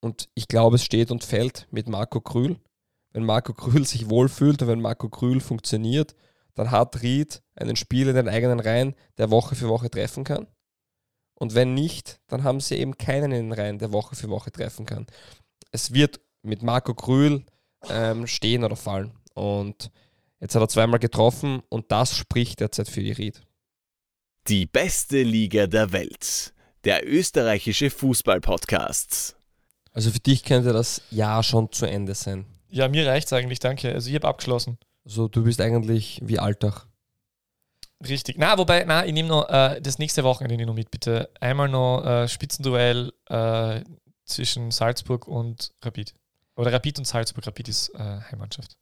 Und ich glaube, es steht und fällt mit Marco Krühl. Wenn Marco Krühl sich wohlfühlt und wenn Marco Krühl funktioniert, dann hat Ried einen Spieler in den eigenen Reihen, der Woche für Woche treffen kann. Und wenn nicht, dann haben sie eben keinen in den Reihen, der Woche für Woche treffen kann. Es wird mit Marco Krühl ähm, stehen oder fallen. Und jetzt hat er zweimal getroffen und das spricht derzeit für die Ried. Die beste Liga der Welt. Der österreichische Fußball-Podcast. Also für dich könnte das Jahr schon zu Ende sein. Ja, mir reicht's eigentlich, danke. Also ich habe abgeschlossen. So, du bist eigentlich wie Alltag. Richtig. Na, wobei, na, ich nehme noch äh, das nächste Wochenende noch mit, bitte. Einmal noch äh, Spitzenduell äh, zwischen Salzburg und Rapid. Oder Rapid und Salzburg. Rapid ist äh, Heimmannschaft.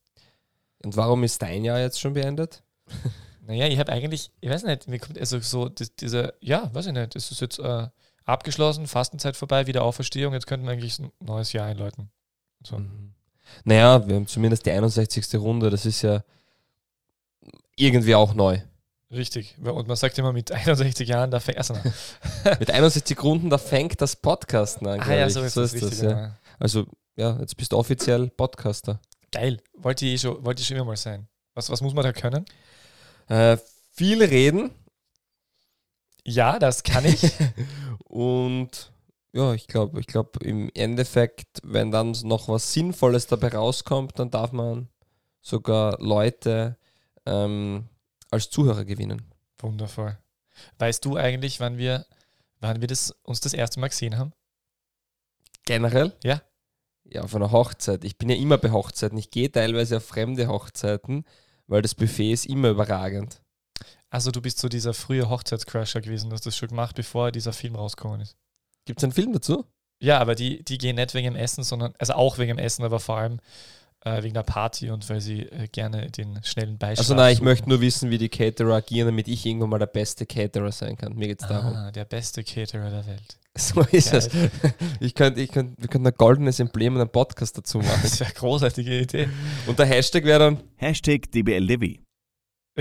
Und warum ist dein Jahr jetzt schon beendet? Naja, ich habe eigentlich, ich weiß nicht, mir kommt also so das, diese, ja, weiß ich nicht, das ist jetzt äh, abgeschlossen, Fastenzeit vorbei, wieder Auferstehung, jetzt könnten wir eigentlich ein neues Jahr einläuten. So. Mhm. Naja, wir haben zumindest die 61. Runde, das ist ja irgendwie auch neu. Richtig. Und man sagt immer, mit 61 Jahren, da fängt an. Mit 61 Runden, da fängt das Podcasten an. ah ja, ich. so ist das, richtig. ja. ja. Also, ja, jetzt bist du offiziell Podcaster. Geil. Wollte ich, schon, wollte ich schon immer mal sein. Was, was muss man da können? Äh, viel reden Ja, das kann ich. und ja, ich glaube, ich glaube im Endeffekt, wenn dann noch was Sinnvolles dabei rauskommt, dann darf man sogar Leute ähm, als Zuhörer gewinnen. Wundervoll. Weißt du eigentlich, wann wir, wann wir das, uns das erste Mal gesehen haben? Generell? Ja. Ja, auf einer Hochzeit. Ich bin ja immer bei Hochzeiten. Ich gehe teilweise auf fremde Hochzeiten, weil das Buffet ist immer überragend. Also du bist so dieser frühe Hochzeitscrasher gewesen, du hast das schon gemacht, bevor dieser Film rausgekommen ist. Gibt es einen Film dazu? Ja, aber die, die gehen nicht wegen dem Essen, sondern, also auch wegen dem Essen, aber vor allem äh, wegen der Party und weil sie äh, gerne den schnellen Beischlaf Also nein, ich suchen. möchte nur wissen, wie die Caterer agieren, damit ich irgendwann mal der beste Caterer sein kann. Mir geht es darum. Ah, der beste Caterer der Welt. So ist Geil. es. Ich könnte, ich könnte, wir könnten ein goldenes Emblem und einen Podcast dazu machen. Das wäre eine großartige Idee. Und der Hashtag wäre dann Hashtag DBLDevi.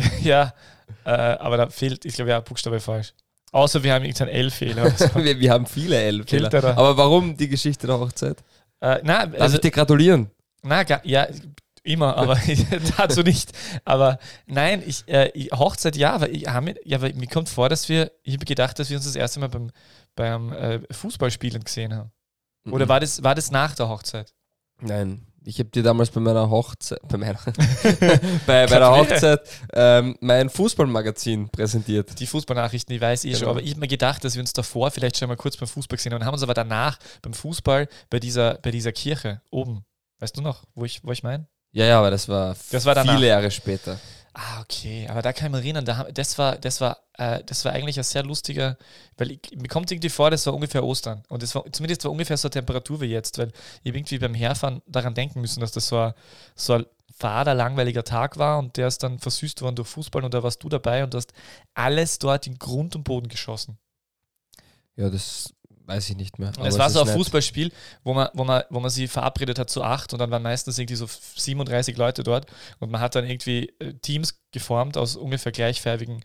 ja, äh, aber da fehlt, ich glaube, ja, Buchstabe falsch. Außer wir haben irgendeinen L-Fehler. so. wir, wir haben viele er da? Aber warum die Geschichte der Hochzeit? äh, na, Darf also, ich dir gratulieren? na, ja, immer, aber dazu nicht. Aber nein, ich, äh, ich, Hochzeit ja, aber ich ja, aber mir kommt vor, dass wir, ich habe gedacht, dass wir uns das erste Mal beim, beim äh, Fußballspielen gesehen haben. Oder Mhm. war das, war das nach der Hochzeit? Nein. Ich habe dir damals bei meiner Hochzeit, bei meiner, bei, bei der. Hochzeit ähm, mein Fußballmagazin präsentiert. Die Fußballnachrichten, die weiß ich schon, Genau. aber ich habe mir gedacht, dass wir uns davor vielleicht schon mal kurz beim Fußball gesehen haben und haben uns aber danach beim Fußball bei dieser, bei dieser Kirche oben, weißt du noch, wo ich, wo ich meine? Ja, ja, aber das war, Das war danach. viele Jahre später. Ah, okay, aber da kann ich mich erinnern, da, das, war, das, war, äh, das war eigentlich ein sehr lustiger, weil ich, mir kommt irgendwie vor, das war ungefähr Ostern und es war zumindest war ungefähr so eine Temperatur wie jetzt, weil ich irgendwie beim Herfahren daran denken müssen, dass das so ein, so ein fader, langweiliger Tag war und der ist dann versüßt worden durch Fußball und da warst du dabei und hast alles dort in Grund und Boden geschossen. Ja, das weiß ich nicht mehr. Es war so ein. Fußballspiel, wo man, wo, man, wo man sie verabredet hat zu acht und dann waren meistens irgendwie so 37 Leute dort und man hat dann irgendwie äh, Teams geformt aus ungefähr gleichfarbigen,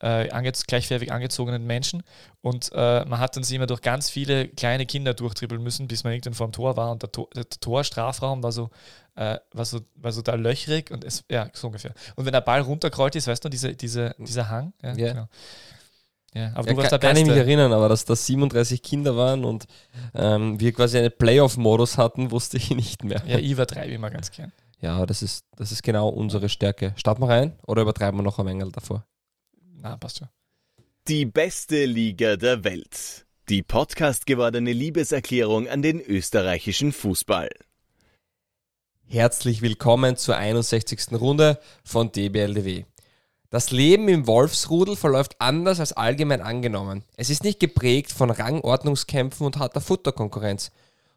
äh, ange gleichfarbig angezogenen Menschen und äh, man hat dann sie immer durch ganz viele kleine Kinder durchtribbeln müssen, bis man irgendwann vor dem Tor war und der, Tor, der Torstrafraum war so, äh, war, so, war so da löchrig und es, ja, so ungefähr. Und wenn der Ball runtergerollt ist, weißt du, diese, diese, dieser Hang, ja, Ja. genau. Ja, aber Ja, du warst kann, der kann ich mich erinnern, aber dass das 37 Kinder waren und ähm, wir quasi einen Playoff-Modus hatten, wusste ich nicht mehr. Ja, ich übertreibe immer ganz gern. Ja, das ist, das ist genau unsere Stärke. Starten wir rein oder übertreiben wir noch ein Engel davor? Na, passt schon. Die beste Liga der Welt. Die Podcast gewordene Liebeserklärung an den österreichischen Fußball. Herzlich willkommen zur 61. Runde von DBLDW. Das Leben im Wolfsrudel verläuft anders als allgemein angenommen. Es ist nicht geprägt von Rangordnungskämpfen und harter Futterkonkurrenz.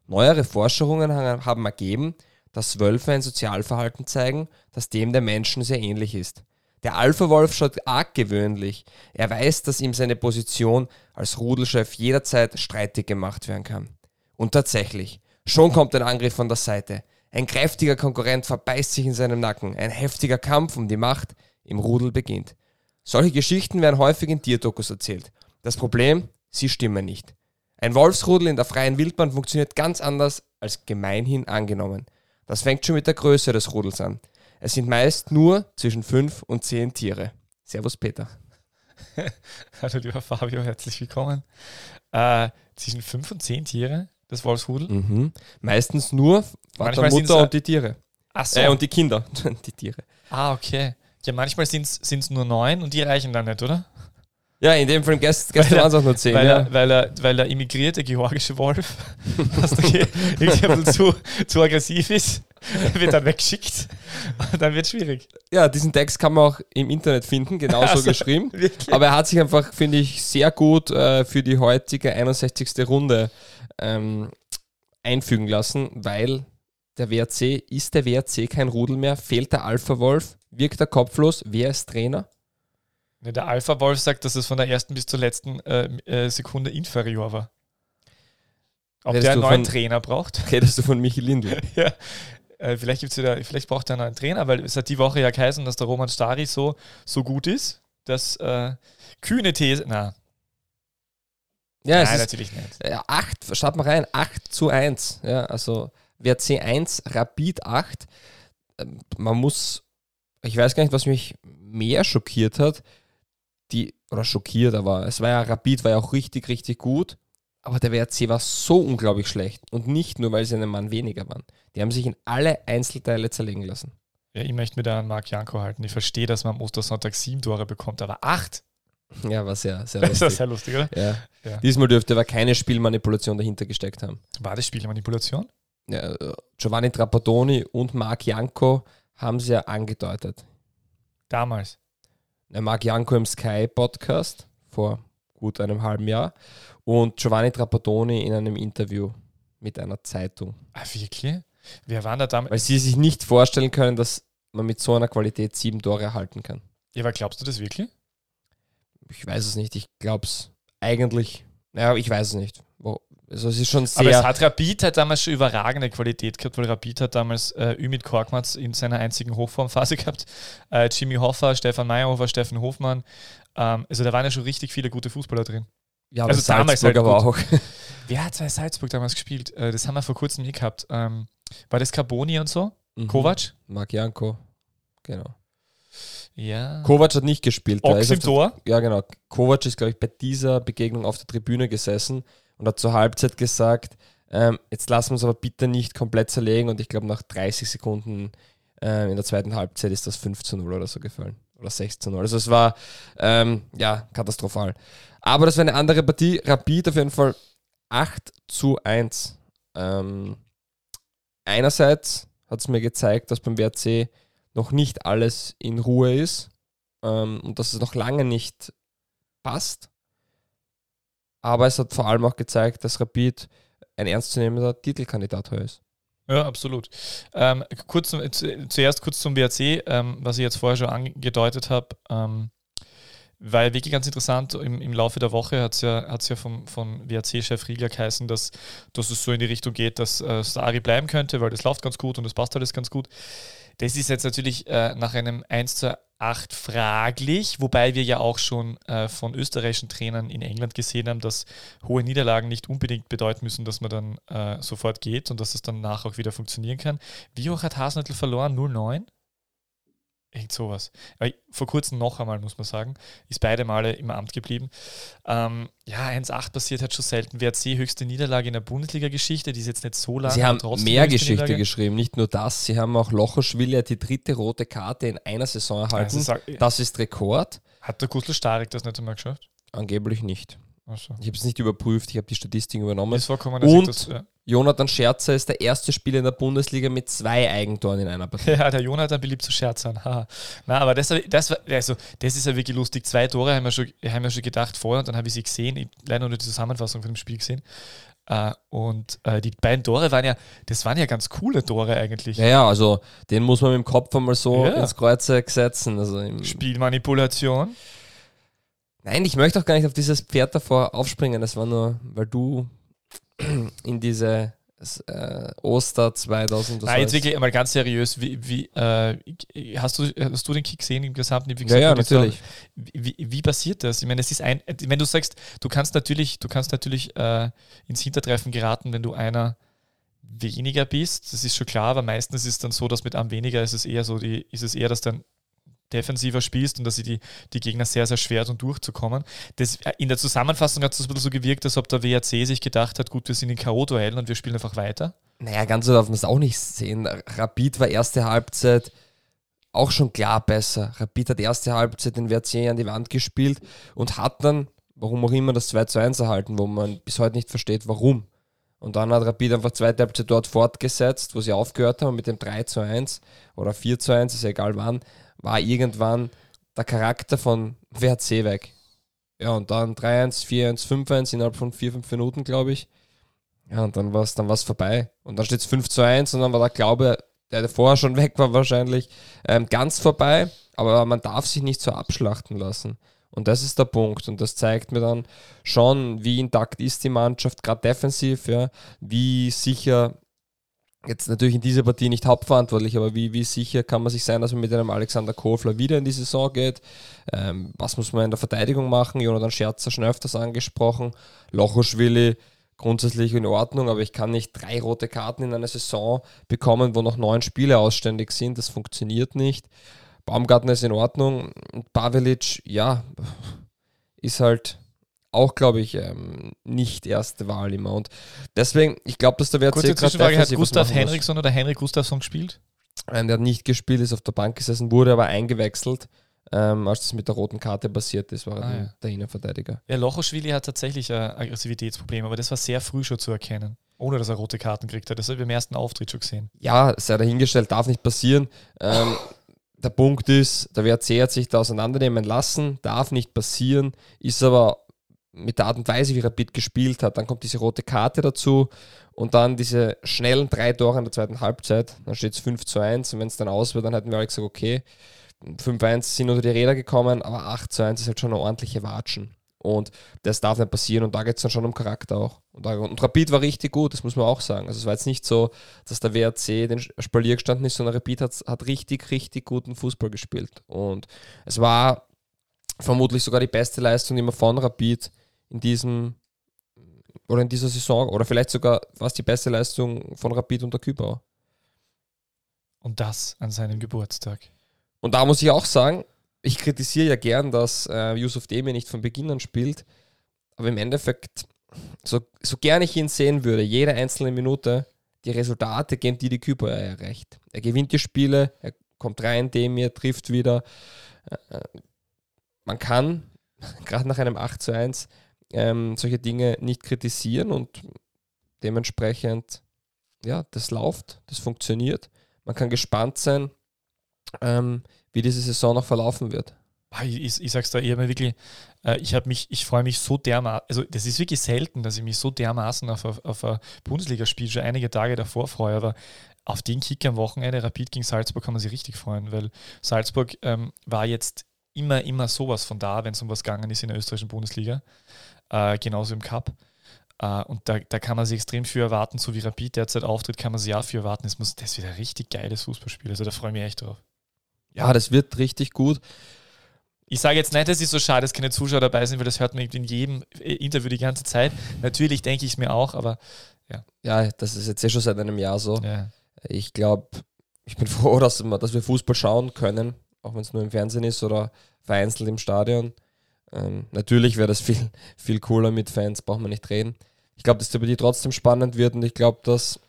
Neuere Forschungen ha- haben ergeben, dass Wölfe ein Sozialverhalten zeigen, das dem der Menschen sehr ähnlich ist. Der Alpha-Wolf schaut arg gewöhnlich. Er weiß, dass ihm seine Position als Rudelchef jederzeit streitig gemacht werden kann. Und tatsächlich, schon kommt ein Angriff von der Seite. Ein kräftiger Konkurrent verbeißt sich in seinem Nacken. Ein heftiger Kampf um die Macht im Rudel beginnt. Solche Geschichten werden häufig in Tierdokus erzählt. Das Problem, sie stimmen nicht. Ein Wolfsrudel in der freien Wildbahn funktioniert ganz anders als gemeinhin angenommen. Das fängt schon mit der Größe des Rudels an. Es sind meist nur zwischen fünf und zehn Tiere. Servus Peter. Hallo lieber Fabio, herzlich willkommen. Äh, zwischen fünf und zehn Tiere, das Wolfsrudel. Mhm. Meistens nur Vater, Manchmal Mutter und die Tiere. Ach so. Äh, und die Kinder. die Tiere. ah, okay. Ja, manchmal sind es nur neun und die reichen dann nicht, oder? Ja, in dem Fall gest gestern er- waren es auch nur zehn. weil, ja. er, weil, er, weil der immigrierte georgische Wolf, was irgendwie zu, zu aggressiv ist, wird dann weggeschickt. Und dann wird es schwierig. ja, diesen Text kann man auch im Internet finden, genauso Also, geschrieben. Wirklich? Aber er hat sich einfach, finde ich, sehr gut äh, für die heutige 61. Runde ähm, einfügen lassen, weil der WRC, ist der WRC kein Rudel mehr? Fehlt der Alpha-Wolf? Wirkt er kopflos? Wer ist Trainer? Ne, Der Alpha-Wolf sagt, dass es von der ersten bis zur letzten äh, äh, Sekunde inferior war. Ob Redest der einen neuen von- Trainer braucht? Redest du von Michi Lindl? ja. Äh, vielleicht, gibt's wieder, vielleicht braucht er einen neuen Trainer, weil es hat die Woche ja geheißen, dass der Roman Stari so, so gut ist, dass äh, kühne These. Na, Ja, nein, ist natürlich nicht. ja, 8, schaut mal rein, 8 zu 1. Ja, also WRC 1, Rapid 8. Ähm, Man muss, ich weiß gar nicht, was mich mehr schockiert hat, die, oder schockiert, aber es war ja, Rapid war ja auch richtig, richtig gut, aber der WRC war so unglaublich schlecht und nicht nur, weil sie einen Mann weniger waren. Die haben sich in alle Einzelteile zerlegen lassen. Ja, ich möchte mir da an Marc Janko halten. Ich verstehe, dass man am Ostersonntag sieben Tore bekommt, aber acht? Ja, war sehr, sehr Das ist lustig. sehr lustig, oder? Ja. Ja. Diesmal dürfte aber keine Spielmanipulation dahinter gesteckt haben. War das Spielmanipulation? ja, äh, Giovanni Trapattoni und Marc Janko haben sie ja angedeutet. Damals. Der Marc Janko im Sky Podcast vor gut einem halben Jahr und Giovanni Trapattoni in einem Interview mit einer Zeitung. Ah, wirklich? Wer waren da damals? Weil sie sich nicht vorstellen können, dass man mit so einer Qualität sieben Tore erhalten kann. Ja, aber glaubst du das wirklich? Ich weiß es nicht. Ich glaube es eigentlich. Naja, ich weiß es nicht. Wo, also es ist schon Aber es sehr. hat Rapid hat damals schon überragende Qualität gehabt, weil Rapid hat damals äh, Ümit Korkmaz in seiner einzigen Hochformphase gehabt. Äh, Jimmy Hoffa, Stefan Meyerhofer, Steffen Hofmann. Ähm, also da waren ja schon richtig viele gute Fußballer drin. ja, also damals Salzburg halt aber auch. Wer hat bei Salzburg damals gespielt? Äh, das haben wir vor kurzem nie gehabt. Ähm, war das Carboni und so? Mhm. Kovac? Marc Janko. Genau. Ja. Kovac hat nicht gespielt. Ox ist im Tor? ja, genau. Kovac ist, glaube ich, bei dieser Begegnung auf der Tribüne gesessen und hat zur Halbzeit gesagt, ähm, jetzt lassen wir uns aber bitte nicht komplett zerlegen und ich glaube, nach 30 Sekunden ähm, in der zweiten Halbzeit ist das 5 zu 0 oder so gefallen. Oder 6 zu 0. Also es war, ähm, ja, katastrophal. Aber das war eine andere Partie. Rapid auf jeden Fall 8 zu 1. Ähm, einerseits hat es mir gezeigt, dass beim WRC noch nicht alles in Ruhe ist ähm, und dass es noch lange nicht passt. Aber es hat vor allem auch gezeigt, dass Rapid ein ernstzunehmender Titelkandidat heuer ist. Ja, absolut. Ähm, kurz zuerst kurz zum WRC, ähm, was ich jetzt vorher schon angedeutet habe. Ähm, weil wirklich ganz interessant, im, im Laufe der Woche hat es ja, hat's ja vom, von WRC-Chef Riegler geheißen, dass, dass es so in die Richtung geht, dass äh, Stari bleiben könnte, weil das läuft ganz gut und das passt alles ganz gut. Das ist jetzt natürlich äh, nach einem 1 zu 8 fraglich, wobei wir ja auch schon äh, von österreichischen Trainern in England gesehen haben, dass hohe Niederlagen nicht unbedingt bedeuten müssen, dass man dann äh, sofort geht und dass es danach auch wieder funktionieren kann. Wie hoch hat Hasenhüttl verloren? 0,9? Irgend sowas. Vor kurzem noch einmal, muss man sagen, ist beide Male im Amt geblieben. Ähm, ja, 1,8 passiert hat schon selten. WRC höchste Niederlage in der Bundesliga-Geschichte, die ist jetzt nicht so lange. Sie haben mehr Geschichte Niederlage. geschrieben, nicht nur das. Sie haben auch Lochoschwili die dritte rote Karte in einer Saison erhalten. Also das ist Rekord. hat der Gustl Starek das nicht einmal geschafft? Angeblich nicht. Also, Ich habe es nicht überprüft, ich habe die Statistiken übernommen. ist vorkommen, Und- das, ja. Jonathan Scherzer ist der erste Spieler in der Bundesliga mit zwei Eigentoren in einer Partie. Ja, der Jonathan beliebt zu scherzern. Haha. Na, aber das, das, also, das ist ja wirklich lustig. Zwei Tore haben wir schon, haben wir schon gedacht vorher und dann habe ich sie gesehen. Ich, leider nur die Zusammenfassung von dem Spiel gesehen. Äh, und äh, die beiden Tore waren ja, das waren ja ganz coole Tore eigentlich. Ja, ja, also den muss man mit dem Kopf einmal so Ja. ins Kreuzeck setzen. Also Spielmanipulation. Nein, ich möchte auch gar nicht auf dieses Pferd davor aufspringen. Das war nur, weil du in diese äh, Oster 2000. Nein, jetzt wirklich einmal ganz seriös. Wie, wie, äh, hast, du, hast du den Kick gesehen im Gesamten? Wie gesagt, ja, ja, natürlich. Wie, wie, passiert das? Ich meine, es ist ein, wenn du sagst, du kannst natürlich, du kannst natürlich äh, ins Hintertreffen geraten, wenn du einer weniger bist. Das ist schon klar, aber meistens ist es dann so, dass mit einem weniger ist es eher so, die, ist es eher, dass dann defensiver spielst und dass sie die, die Gegner sehr, sehr schwer tun durchzukommen. Das, äh, in der Zusammenfassung hat es ein bisschen so gewirkt, als ob der WRC sich gedacht hat, gut, wir sind in K.O.-Duellen und wir spielen einfach weiter. Naja, ganz so darf man es auch nicht sehen. Rapid war erste Halbzeit auch schon klar besser. Rapid hat erste Halbzeit den WRC an die Wand gespielt und hat dann, warum auch immer, das 2 zu 1 erhalten, wo man bis heute nicht versteht, warum. Und dann hat Rapid einfach zweite Halbzeit dort fortgesetzt, wo sie aufgehört haben mit dem 3 zu 1 oder 4 zu 1, ist ja egal wann war irgendwann der Charakter von WRC weg. Ja, und dann 3-1, 4-1, 5-1 innerhalb von 4-5 Minuten, glaube ich. Ja, und dann war es dann war's vorbei. Und dann steht es 5 zu 1 und dann war der Glaube, der vorher schon weg war wahrscheinlich, ähm, ganz vorbei. Aber man darf sich nicht so abschlachten lassen. Und das ist der Punkt. Und das zeigt mir dann schon, wie intakt ist die Mannschaft, gerade defensiv, ja, wie sicher jetzt natürlich in dieser Partie nicht hauptverantwortlich, aber wie, wie sicher kann man sich sein, dass man mit einem Alexander Kofler wieder in die Saison geht? Ähm, was muss man in der Verteidigung machen? Jonathan Scherzer schon öfters angesprochen. Lochoschwili grundsätzlich in Ordnung, aber ich kann nicht drei rote Karten in einer Saison bekommen, wo noch neun Spiele ausständig sind. Das funktioniert nicht. Baumgartner ist in Ordnung. Pavelic, ja, ist halt auch, glaube ich, ähm, nicht erste Wahl immer. Und deswegen, ich glaube, dass der WRC Kurze Zwischenfrage, hat Gustav Henriksson oder Henrik Gustafsson gespielt? Ähm, der hat nicht gespielt, ist auf der Bank gesessen, wurde aber eingewechselt. Ähm, als das mit der roten Karte passiert ist, war er ah, ja. der Innenverteidiger. Ja, Lochoschwili hat tatsächlich ein Aggressivitätsproblem, aber das war sehr früh schon zu erkennen, ohne dass er rote Karten kriegt hat. Das habe ich im ersten Auftritt schon gesehen. Ja, sei dahingestellt, darf nicht passieren. Ähm, der Punkt ist, der WRC hat sich da auseinandernehmen lassen, darf nicht passieren, ist aber mit der Art und Weise, wie Rapid gespielt hat. Dann kommt diese rote Karte dazu und dann diese schnellen drei Tore in der zweiten Halbzeit. Dann steht es 5 zu 1 und wenn es dann aus wird, dann hätten wir alle gesagt, okay, 5-1 sind unter die Räder gekommen, aber 8 zu 1 ist halt schon eine ordentliche Watschen. Und das darf nicht passieren und da geht es dann schon um Charakter auch. Und, und, Rapid war richtig gut, das muss man auch sagen. Also es war jetzt nicht so, dass der WRC den Spalier gestanden ist, sondern Rapid hat, hat richtig, richtig guten Fußball gespielt. Und es war vermutlich sogar die beste Leistung, die man von Rapid in diesem oder in dieser Saison oder vielleicht sogar was die beste Leistung von Rapid und der Kübauer. Und das an seinem Geburtstag. Und da muss ich auch sagen, ich kritisiere ja gern, dass äh, Yusuf Demir nicht von Beginn an spielt, aber im Endeffekt, so, so gern ich ihn sehen würde, jede einzelne Minute, die Resultate geben die die Kübauer erreicht. Er gewinnt die Spiele, er kommt rein, Demir trifft wieder. Äh, äh man kann, gerade nach einem 8 zu 1, ähm, solche Dinge nicht kritisieren und dementsprechend, ja, das läuft, das funktioniert. Man kann gespannt sein, ähm, wie diese Saison noch verlaufen wird. Ich, ich, ich sag's da, ich habe wirklich, äh, ich habe mich, ich freue mich so dermaßen, also das ist wirklich selten, dass ich mich so dermaßen auf, auf, auf ein Bundesligaspiel schon einige Tage davor freue, aber auf den Kick am Wochenende, Rapid gegen Salzburg, kann man sich richtig freuen, weil Salzburg ähm, war jetzt immer, immer sowas von da, wenn es um was gegangen ist in der österreichischen Bundesliga äh, genauso im Cup. Uh, und da, da kann man sich extrem viel erwarten, so wie Rapid derzeit auftritt, kann man sich auch viel erwarten. Es muss, das wird ein richtig geiles Fußballspiel. Also da freue ich mich echt drauf. Ja, das wird richtig gut. Ich sage jetzt nicht, dass es so schade, dass keine Zuschauer dabei sind, weil das hört man in jedem Interview die ganze Zeit. Natürlich denke ich es mir auch, aber ja. Ja, das ist jetzt eh schon seit einem Jahr so. Ja. Ich glaube, ich bin froh, dass wir, dass wir Fußball schauen können, auch wenn es nur im Fernsehen ist oder vereinzelt im Stadion. Ähm, natürlich wäre das viel, viel cooler mit Fans, braucht man nicht reden. Ich glaube, dass die Partie trotzdem spannend wird und ich glaube, dass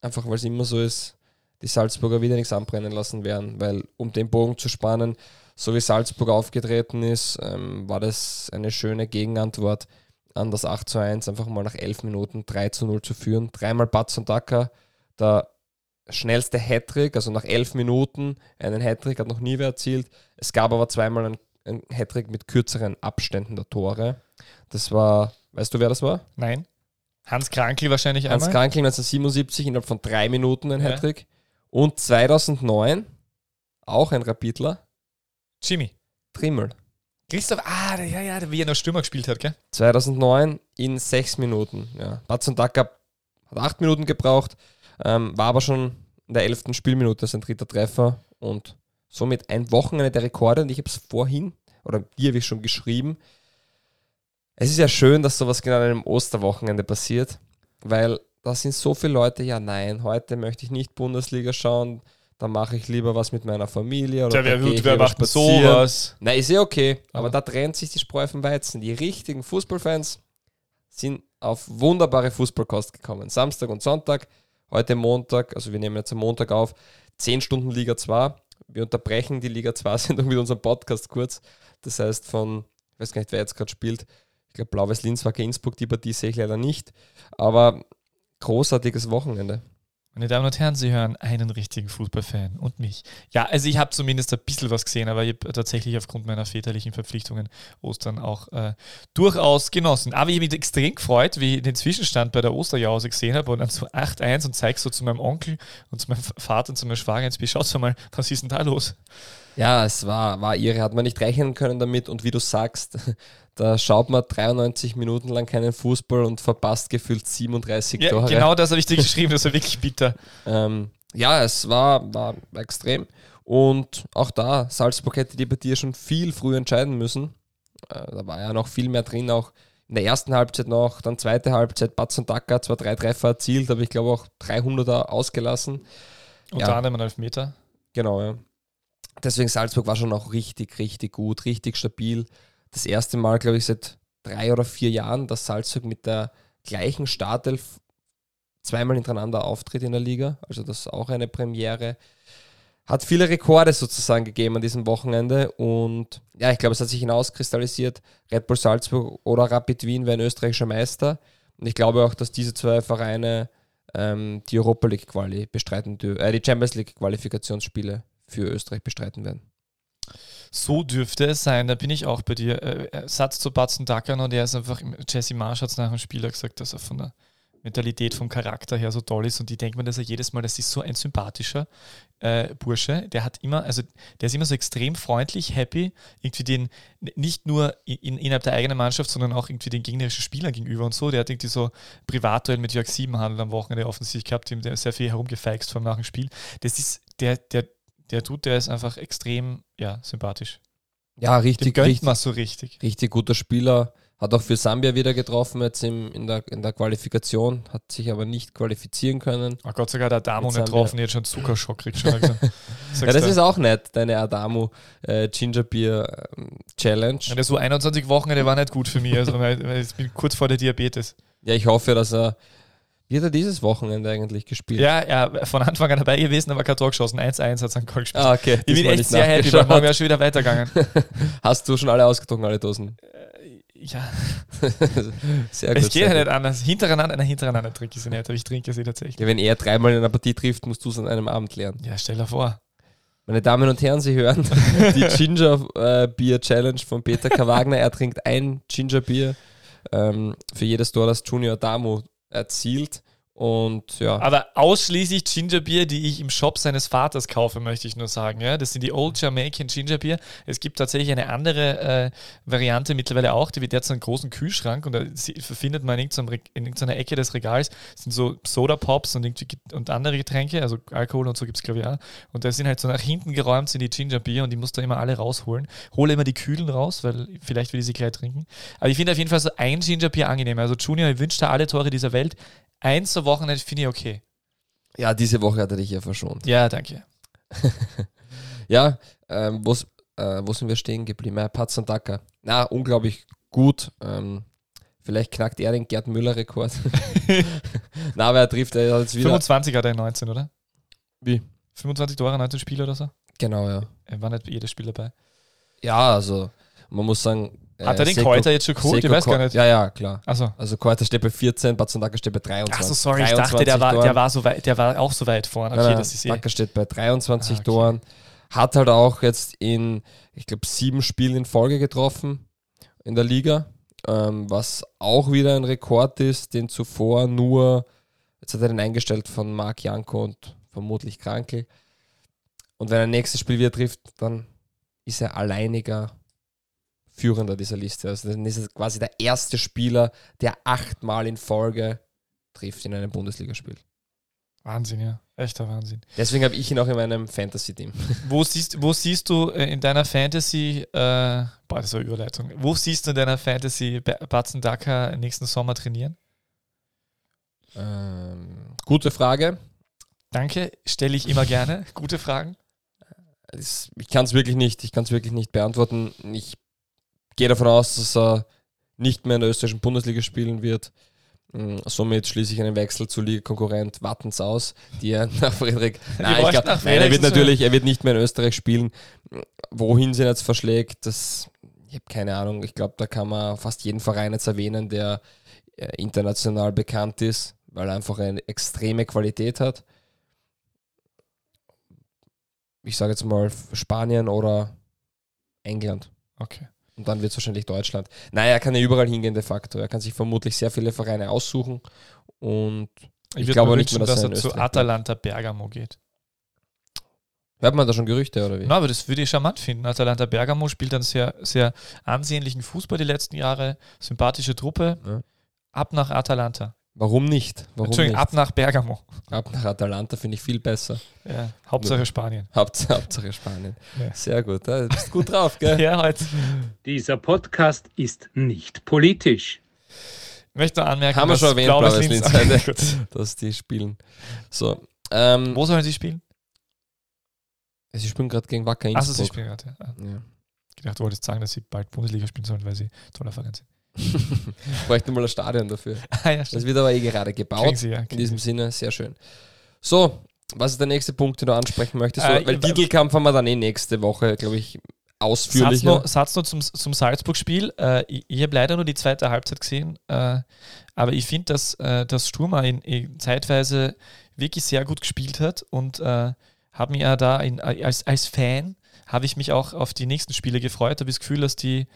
einfach, weil es immer so ist, die Salzburger wieder nichts anbrennen lassen werden, weil um den Bogen zu spannen, so wie Salzburg aufgetreten ist, ähm, war das eine schöne Gegenantwort an das 8 zu 1, einfach mal nach 11 Minuten 3 zu 0 zu führen. Dreimal Batz und Dacker, der schnellste Hattrick, also nach 11 Minuten einen Hattrick hat noch nie wer erzielt. Es gab aber zweimal einen ein Hattrick mit kürzeren Abständen der Tore. Das war, weißt du, wer das war? Nein. Hans Krankl wahrscheinlich Hans einmal. Krankl 1977 innerhalb von drei Minuten ein ja. Hattrick. Und 2009 auch ein Rapidler. Jimmy. Trimmel. Christoph, ah, ja, ja, wie er noch Stürmer gespielt hat, gell? 2009 in sechs Minuten, ja. Batz und Dacker hat acht Minuten gebraucht, ähm, war aber schon in der elften Spielminute sein dritter Treffer und somit ein Wochenende der Rekorde. Und ich habe es vorhin, oder dir habe ich schon geschrieben, es ist ja schön, dass sowas genau an einem Osterwochenende passiert, weil da sind so viele Leute, ja nein, heute möchte ich nicht Bundesliga schauen, dann mache ich lieber was mit meiner Familie oder Ja, wer, wer macht spazieren. sowas? Na, ist ja okay, aber Aber- da trennt sich die Spreu vom Weizen. Die richtigen Fußballfans sind auf wunderbare Fußballkost gekommen. Samstag und Sonntag, heute Montag, also wir nehmen jetzt am Montag auf, 10 Stunden Liga 2. Wir unterbrechen die Liga 2-Sendung mit unserem Podcast kurz. Das heißt von, ich weiß gar nicht, wer jetzt gerade spielt, ich glaube Blau-Weiß Linz war Innsbruck, die Partie sehe ich leider nicht, aber großartiges Wochenende. Meine Damen und Herren, Sie hören einen richtigen Fußballfan und mich. Ja, also ich habe zumindest ein bisschen was gesehen, aber ich habe tatsächlich aufgrund meiner väterlichen Verpflichtungen Ostern auch äh, durchaus genossen. Aber ich habe mich extrem gefreut, wie ich den Zwischenstand bei der Osterjause gesehen habe und dann so 8-1 und zeig so zu meinem Onkel und zu meinem Vater und zu meinem Schwager Bild. Schaut mal, was ist denn da los? Ja, es war, war irre, hat man nicht rechnen können damit und wie du sagst, da schaut man 93 Minuten lang keinen Fußball und verpasst gefühlt 37 Ja, Tore. genau das habe ich dir geschrieben, das war wirklich bitter. Ähm, ja, es war, war extrem. Und auch da, Salzburg hätte die Partie schon viel früher entscheiden müssen. Äh, da war ja noch viel mehr drin, auch in der ersten Halbzeit noch, dann zweite Halbzeit, Batz und Dacker zwar drei Treffer erzielt, aber ich glaube auch 300er ausgelassen. Unter Ja. anderem ein Elfmeter. Genau, ja. Deswegen Salzburg war schon auch richtig, richtig gut, richtig stabil. Das erste Mal, glaube ich, seit drei oder vier Jahren, dass Salzburg mit der gleichen Startelf zweimal hintereinander auftritt in der Liga. Also das ist auch eine Premiere. Hat viele Rekorde sozusagen gegeben an diesem Wochenende und ja, ich glaube, es hat sich hinauskristallisiert. Red Bull Salzburg oder Rapid Wien wären österreichischer Meister. Und ich glaube auch, dass diese zwei Vereine ähm, die Europa League Quali bestreiten äh, die Champions League Qualifikationsspiele für Österreich bestreiten werden. So dürfte es sein, da bin ich auch bei dir. Äh, Satz zu Batzen Dackern und er ist einfach, Jesse Marsch hat es nach dem Spieler gesagt, dass er von der Mentalität, vom Charakter her so toll ist und ich denke mir, dass er jedes Mal, das ist so ein sympathischer äh, Bursche, der hat immer, also der ist immer so extrem freundlich, happy, irgendwie den, nicht nur in, innerhalb der eigenen Mannschaft, sondern auch irgendwie den gegnerischen Spielern gegenüber und so. Der hat irgendwie so Privatduell mit Jörg Siebenhandel am Wochenende offensichtlich gehabt, dem der sehr viel herumgefeixt vor nach dem Spiel. Das ist, der, der, der tut, der ist einfach extrem, ja, sympathisch. Ja, richtig, gönnt richtig, so richtig. richtig guter Spieler. Hat auch für Sambia wieder getroffen jetzt im, in, der, in der Qualifikation, hat sich aber nicht qualifizieren können. Oh Gott, sogar der Adamo Jetzt nicht getroffen, hat schon Zuckerschock kriegt schon langsam. Ja, das ist auch nett, deine Adamu äh, Ginger Beer ähm, Challenge. ja, das U21 Wochenende war nicht gut für mich, also ich bin kurz vor der Diabetes. Ja, ich hoffe, dass er. Wie hat er dieses Wochenende eigentlich gespielt? Ja, ja, von Anfang an dabei gewesen, aber kein Tor geschossen. 1-1 hat sein Goal gespielt. Ah, okay. ich bin echt sehr happy, weil morgen wäre schon wieder weitergegangen. Hast du schon alle ausgetrunken, alle Dosen? ja, Sehr gut. es geht ja nicht anders. Hintereinander, nein, hintereinander trinke ich sie nicht, aber ich trinke sie tatsächlich. Ja, wenn er dreimal in einer Partie trifft, musst du es an einem Abend lernen. Ja, stell dir vor. Meine Damen und Herren, Sie hören die Ginger äh, Beer Challenge von Peter K. Wagner. Er trinkt ein Ginger Beer ähm, für jedes Tor, das Junior Damo erzielt. Und ja, Aber ausschließlich Gingerbier, die ich im Shop seines Vaters kaufe, möchte ich nur sagen. Ja? Das sind die Old Jamaican Gingerbier. Es gibt tatsächlich eine andere äh, Variante mittlerweile auch, die, die hat so einen großen Kühlschrank und da findet man in irgendeinem Re- in irgendeiner Ecke des Regals, Das sind so Soda Pops und, und andere Getränke, also Alkohol und so gibt es glaube ich auch. Und da sind halt so nach hinten geräumt sind die Gingerbier und die musst du immer alle rausholen. Hole immer die kühlen raus, weil vielleicht will ich sie gleich trinken. Aber ich finde auf jeden Fall so ein Gingerbier angenehm. Also Junior, ich wünsche dir alle Tore dieser Welt. Eins zur Wochenende finde ich okay. ja, diese Woche hat er dich ja verschont. Ja, danke. Ja, ähm, wo's, äh, wo sind wir stehen geblieben? Ja, Patz und Dacker. Na, unglaublich gut. Ähm, vielleicht knackt er den Gerd Müller-Rekord. Na, aber er trifft er jetzt wieder. 25 hat er in 19, oder? Wie? 25 Tore, 19 Spiele oder so? Genau, ja. Er war nicht jedes Spiel dabei. Ja, also man muss sagen. Hat äh, er den Seko- Kräuter jetzt schon geholt? Ich Seko weiß gar Ko- nicht. Ja, ja, klar. Achso. Also Kräuter steht bei 14, Batzendaka steht bei 23. Achso, sorry, ich dachte, der 23 war, der, war so weit, der war auch so weit vorne. Okay, nein, das ist eh. Steht bei 23 Ah, okay. Toren. Hat halt auch jetzt in, ich glaube, sieben Spielen in Folge getroffen in der Liga. Ähm, was auch wieder ein Rekord ist, den zuvor nur, jetzt hat er den eingestellt von Marc Janko und vermutlich Krankel. Und wenn er nächstes Spiel wieder trifft, dann ist er alleiniger Führender dieser Liste. Also dann ist er quasi der erste Spieler, der achtmal in Folge trifft in einem Bundesligaspiel. Wahnsinn, ja. Echter Wahnsinn. Deswegen habe ich ihn auch in meinem Fantasy-Team. Wo siehst, wo siehst du äh, in deiner Fantasy, äh, boah, das war Überleitung, wo siehst du in deiner Fantasy Batzen Daka nächsten Sommer trainieren? Ähm, gute Frage. Danke, stelle ich immer gerne. Gute Fragen. Ich kann es wirklich nicht, ich kann es wirklich nicht beantworten. Ich gehe davon aus, dass er nicht mehr in der österreichischen Bundesliga spielen wird. Mm, somit schließe ich einen Wechsel zu Liga-Konkurrent Wattens aus, die er nach Friedrich. Nein, ich glaub, nein, er wird natürlich, er wird nicht mehr in Österreich spielen. Wohin sie ihn jetzt verschlägt, das, ich habe keine Ahnung. Ich glaube, da kann man fast jeden Verein jetzt erwähnen, der äh, international bekannt ist, weil er einfach eine extreme Qualität hat. Ich sage jetzt mal Spanien oder England. Okay. Und dann wird es wahrscheinlich Deutschland. Naja, er kann ja überall hingehen de facto. Er kann sich vermutlich sehr viele Vereine aussuchen. Und ich, ich glaube nicht mehr, dass, dass er zu Atalanta Bergamo geht. Hört man da schon Gerüchte oder wie? Na, aber das würde ich charmant finden. Atalanta Bergamo spielt einen sehr, sehr ansehnlichen Fußball die letzten Jahre. Sympathische Truppe. Ja. Ab nach Atalanta. Warum nicht? Warum Entschuldigung, nicht? ab nach Bergamo. Ab nach Atalanta finde ich viel besser. Ja, Hauptsache Spanien. Haupt, Hauptsache Spanien. Ja. Sehr gut. Du bist gut drauf, gell? ja, heute. Dieser Podcast ist nicht politisch. Ich möchte anmerken, Haben wir schon erwähnt, Blaues Linz, dass die spielen. So, ähm, Wo sollen sie spielen? Sie spielen gerade gegen Wacker Innsbruck. Achso, sie spielen gerade, ja. ja. Ich dachte, du wolltest sagen, dass sie bald Bundesliga spielen sollen, weil sie toller Verein sind. Bräuchte mal ein Stadion dafür. Ah, ja, das wird aber eh gerade gebaut. Sie, ja, in diesem. Sinne, sehr schön. So, was ist der nächste Punkt, den du ansprechen möchtest? Äh, Weil Titelkampf haben wir dann eh nächste Woche, glaube ich, ausführlicher. Satz noch, Satz noch zum, zum Salzburg-Spiel. Äh, ich, ich habe leider nur die zweite Halbzeit gesehen, äh, aber ich finde, dass, äh, dass Sturmer in, in zeitweise wirklich sehr gut gespielt hat und äh, habe mich ja da in, als, als Fan habe ich mich auch auf die nächsten Spiele gefreut. Habe das Gefühl, dass die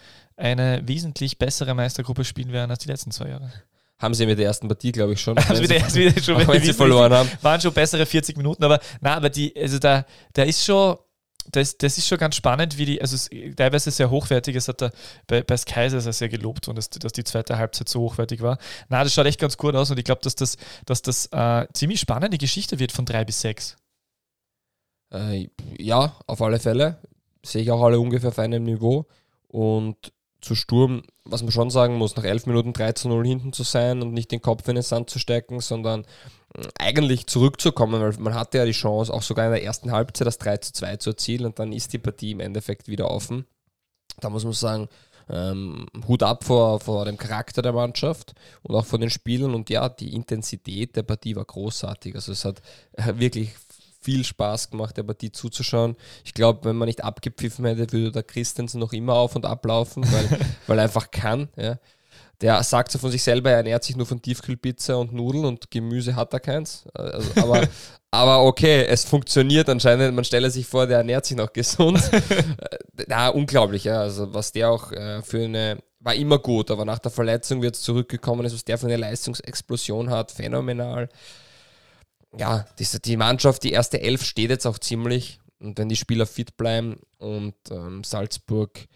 eine wesentlich bessere Meistergruppe spielen werden als die letzten zwei Jahre. Haben sie mit der ersten Partie, glaube ich, schon. Haben sie mit der ersten schon, wenn sie verloren haben. Waren schon bessere 40 Minuten, aber na, aber die, also da, da ist schon, das, das ist schon ganz spannend, wie die, also es, teilweise sehr hochwertig, es hat da bei, bei Sky sehr, sehr gelobt und das, dass die zweite Halbzeit so hochwertig war. Na, das schaut echt ganz gut aus und ich glaube, dass das, dass das äh, ziemlich spannende Geschichte wird von drei bis sechs. Äh, ja, auf alle Fälle. Sehe ich auch alle ungefähr auf einem Niveau. Und zu Sturm, was man schon sagen muss, nach 11 Minuten 3 zu 0 hinten zu sein und nicht den Kopf in den Sand zu stecken, sondern äh, eigentlich zurückzukommen, weil man hatte ja die Chance, auch sogar in der ersten Halbzeit das 3 zu 2 zu erzielen und dann ist die Partie im Endeffekt wieder offen. Da muss man sagen, ähm, Hut ab vor, vor dem Charakter der Mannschaft und auch von den Spielern und ja, die Intensität der Partie war großartig. Also es hat äh, wirklich viel Spaß gemacht, der Partie zuzuschauen. Ich glaube, wenn man nicht abgepfiffen hätte, würde der Christensen noch immer auf und ablaufen, weil, weil er einfach kann. Ja. Der sagt so von sich selber, er ernährt sich nur von Tiefkühlpizza und Nudeln und Gemüse hat er keins. Also, aber, aber okay, es funktioniert anscheinend. Man stelle sich vor, der ernährt sich noch gesund. ja, unglaublich, ja. Also was der auch äh, für eine war immer gut, aber nach der Verletzung wird es zurückgekommen ist, was der für eine Leistungsexplosion hat, phänomenal ja, die, Mannschaft, die erste Elf steht jetzt auch ziemlich. Und wenn die Spieler fit bleiben und ähm, Salzburg,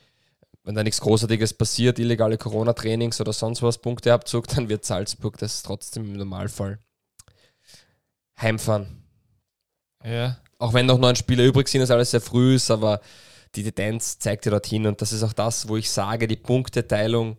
wenn da nichts Großartiges passiert, illegale Corona-Trainings oder sonst was, Punkteabzug, dann wird Salzburg das trotzdem im Normalfall heimfahren. Ja. Auch wenn noch neun Spieler übrig sind, ist alles sehr früh ist, aber die Tendenz zeigt ja dorthin und das ist auch das, wo ich sage, die Punkteteilung,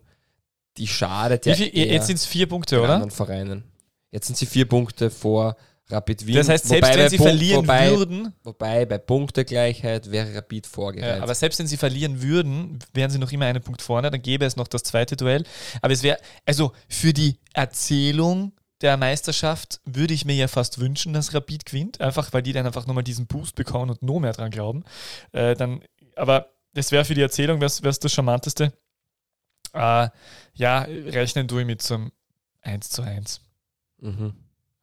die schadet ja. Viel, jetzt sind es vier Punkte, oder? Vereinen. Jetzt sind sie vier Punkte vor Rapid Wien. Das heißt, selbst wenn sie Punkt, verlieren wobei, würden. Wobei bei Punktegleichheit wäre Rapid vorgereiht. Ja, aber selbst wenn sie verlieren würden, wären sie noch immer einen Punkt vorne, dann gäbe es noch das zweite Duell. Aber es wäre, also für die Erzählung der Meisterschaft würde ich mir ja fast wünschen, dass Rapid gewinnt, einfach weil die dann einfach nochmal diesen Boost bekommen und noch mehr dran glauben. Äh, dann, aber das wäre für die Erzählung wär's, wär's das Charmanteste. Äh, ja, rechnen du mit so einem 1 zu 1. Mhm.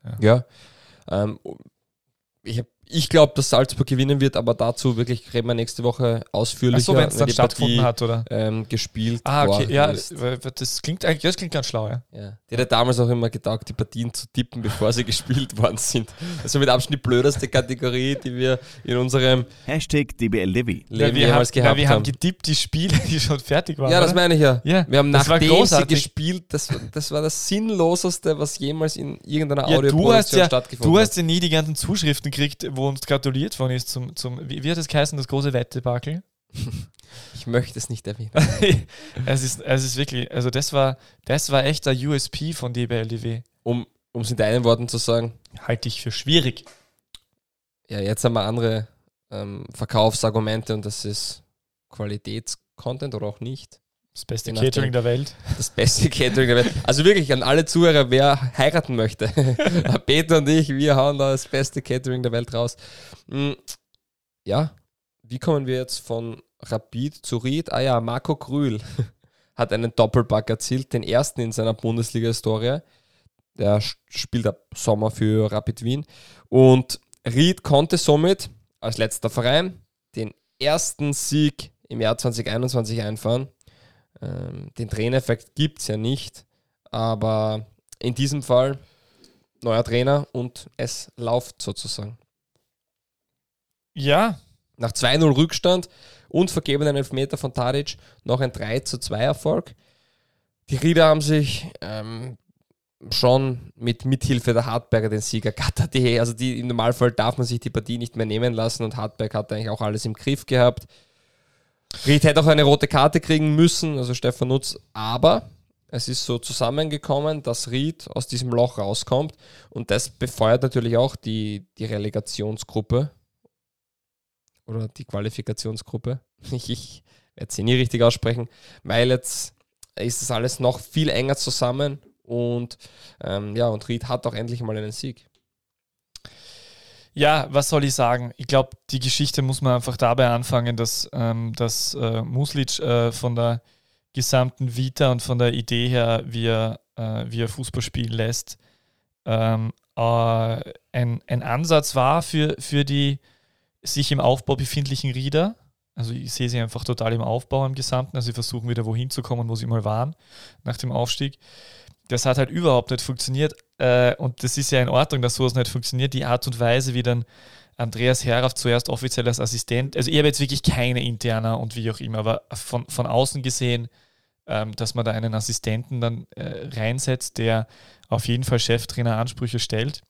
Ja. ja. Ähm, ich habe ich glaube, dass Salzburg gewinnen wird, aber dazu wirklich reden wir nächste Woche ausführlicher, Achso, wenn es dann die stattgefunden Partie, hat, oder? Ähm, gespielt Ah, okay, ja, ist. das klingt eigentlich, das klingt ganz schlau, ja. Ja. Die hat ja damals auch immer getaugt, die Partien zu tippen, bevor sie gespielt worden sind. Also mit Abstand die blödeste Kategorie, die wir in unserem Hashtag DBLDW. Leben wir jemals haben, gehabt wir haben getippt die Spiele, die schon fertig waren. Ja, das meine ich ja. Ja, Wir haben das war nachdem sie gespielt, das, das war das Sinnloseste, was jemals in irgendeiner Ja, du hast Audioproduktion ja, stattgefunden du hat. hast ja nie die ganzen Zuschriften gekriegt, wo uns gratuliert worden ist zum, zum wie, wie hat es geheißen, das große Wettebakel? Ich möchte es nicht erwähnen. es ist, es ist wirklich, also das war, das war echt der USP von DBLDW. Um um es in deinen Worten zu sagen, Halte ich für schwierig. ja, jetzt haben wir andere ähm, Verkaufsargumente und das ist Qualitätscontent oder auch nicht. Das beste nachdem. Catering der Welt. Das beste Catering der Welt. Also wirklich an alle Zuhörer, wer heiraten möchte. Peter und ich, wir hauen da das beste Catering der Welt raus. Mm, Ja, wie kommen wir jetzt von Rapid zu Ried? Ah ja, Marco Grühl hat einen Doppelpack erzielt, den ersten in seiner Bundesliga-Historie. Der spielt ab Sommer für Rapid Wien. Und Ried konnte somit als letzter Verein den ersten Sieg im Jahr 2021 einfahren. Ähm, den Trainereffekt gibt es ja nicht, aber in diesem Fall neuer Trainer und es läuft sozusagen. Ja, Nach 2-0 Rückstand und vergebenen Elfmeter von Tadic noch ein 3 zu 2 Erfolg. Die Rieder haben sich ähm, schon mit Mithilfe der Hartberger den Sieger gattert. Also die, im Normalfall darf man sich die Partie nicht mehr nehmen lassen und Hartberg hat eigentlich auch alles im Griff gehabt. Ried hätte auch eine rote Karte kriegen müssen, also Stefan Nutz, aber es ist so zusammengekommen, dass Ried aus diesem Loch rauskommt und das befeuert natürlich auch die, die Relegationsgruppe oder die Qualifikationsgruppe. Ich, ich werde sie nie richtig aussprechen, weil jetzt ist das alles noch viel enger zusammen und ähm, ja, und Ried hat auch endlich mal einen Sieg. Ja, was soll ich sagen? Ich glaube, die Geschichte muss man einfach dabei anfangen, dass, ähm, dass äh, Muslic äh, von der gesamten Vita und von der Idee her, wie er, äh, wie er Fußball spielen lässt, ähm, äh, ein, ein Ansatz war für, für die sich im Aufbau befindlichen Rieder. Also ich sehe sie einfach total im Aufbau im Gesamten. Also sie versuchen wieder wohin zu kommen, wo sie mal waren nach dem Aufstieg. Das hat halt überhaupt nicht funktioniert. Äh, und das ist ja in Ordnung, dass sowas nicht funktioniert. Die Art und Weise, wie dann Andreas Herauf zuerst offiziell als Assistent, also ich habe jetzt wirklich keine interner und wie auch immer, aber von, von außen gesehen, ähm, dass man da einen Assistenten dann äh, reinsetzt, der auf jeden Fall Cheftrainer Ansprüche stellt,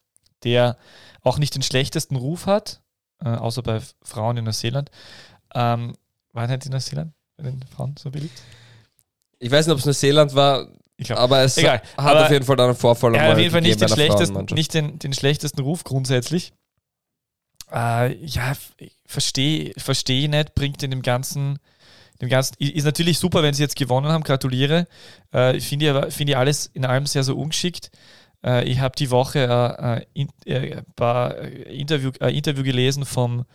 der auch nicht den schlechtesten Ruf hat, äh, außer bei Frauen in Neuseeland. Ähm, war nicht in Neuseeland bei den Frauen so beliebt? Ich weiß nicht, ob es Neuseeland war, Ich glaube. aber es Egal. hat Aber auf jeden Fall dann einen Vorfall Er hat auf jeden Fall nicht den, schlechtesten, nicht den, den schlechtesten Ruf grundsätzlich. Äh, ja, verstehe versteh ich nicht, bringt in dem Ganzen, dem Ganzen, ist natürlich super, wenn sie jetzt gewonnen haben, gratuliere. Äh, Finde ich, aber- finde ich alles in allem sehr, sehr ungeschickt. Äh, ich habe die Woche äh, äh, in, ein paar, äh, Interview, äh, Interview gelesen vom,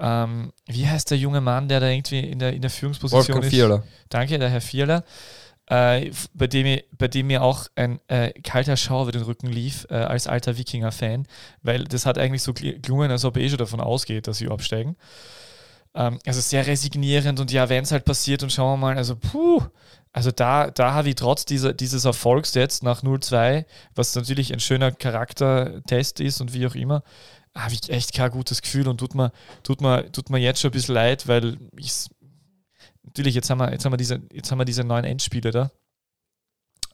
ähm, wie heißt der junge Mann, der da irgendwie in der, in der Führungsposition Wolfgang ist? Vierler. Danke, der Herr Vierler, äh, bei, dem mir, bei dem mir auch ein äh, kalter Schauer über den Rücken lief, äh, als alter Wikinger-Fan, weil das hat eigentlich so gelungen, als ob er eh schon davon ausgeht, dass sie absteigen. Ähm, also sehr resignierend und ja, wenn es halt passiert und schauen wir mal, also puh, also da, da habe ich trotz dieser, dieses Erfolgs jetzt nach 0-2, was natürlich ein schöner Charaktertest ist und wie auch immer, habe ich echt kein gutes Gefühl und tut mir, tut mir, tut mir jetzt schon ein bisschen leid, weil ich natürlich, jetzt haben wir, jetzt haben wir diese, jetzt haben wir diese neuen Endspiele da.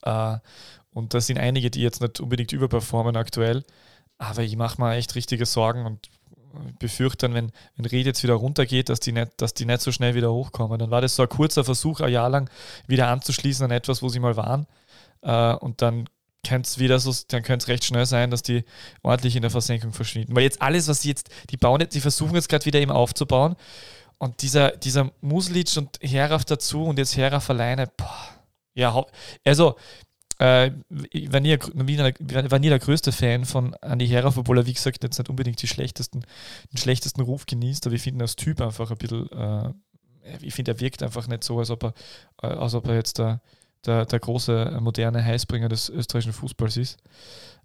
Äh, und da sind einige, die jetzt nicht unbedingt überperformen aktuell. Aber ich mache mir echt richtige Sorgen und befürchte dann, wenn, wenn Red jetzt wieder runtergeht, dass die, nicht, dass die nicht so schnell wieder hochkommen. Dann war das so ein kurzer Versuch, ein Jahr lang wieder anzuschließen an etwas, wo sie mal waren. Äh, und dann könnte es wieder so, dann könnte es recht schnell sein, dass die ordentlich in der Versenkung verschwinden. Weil jetzt alles, was sie jetzt, die bauen jetzt, die versuchen jetzt gerade wieder eben aufzubauen. Und dieser, dieser Muslic und Heraf dazu und jetzt Heraf alleine, boah, ja, also, äh, ich war, nie, war war nie der größte Fan von Andy Heraf, obwohl er, wie gesagt, jetzt nicht unbedingt die schlechtesten, den schlechtesten Ruf genießt, aber ich finde ihn als Typ einfach ein bisschen, äh, ich finde, er wirkt einfach nicht so, als ob er, äh, als ob er jetzt der, der, der große, äh, moderne Heißbringer des österreichischen Fußballs ist.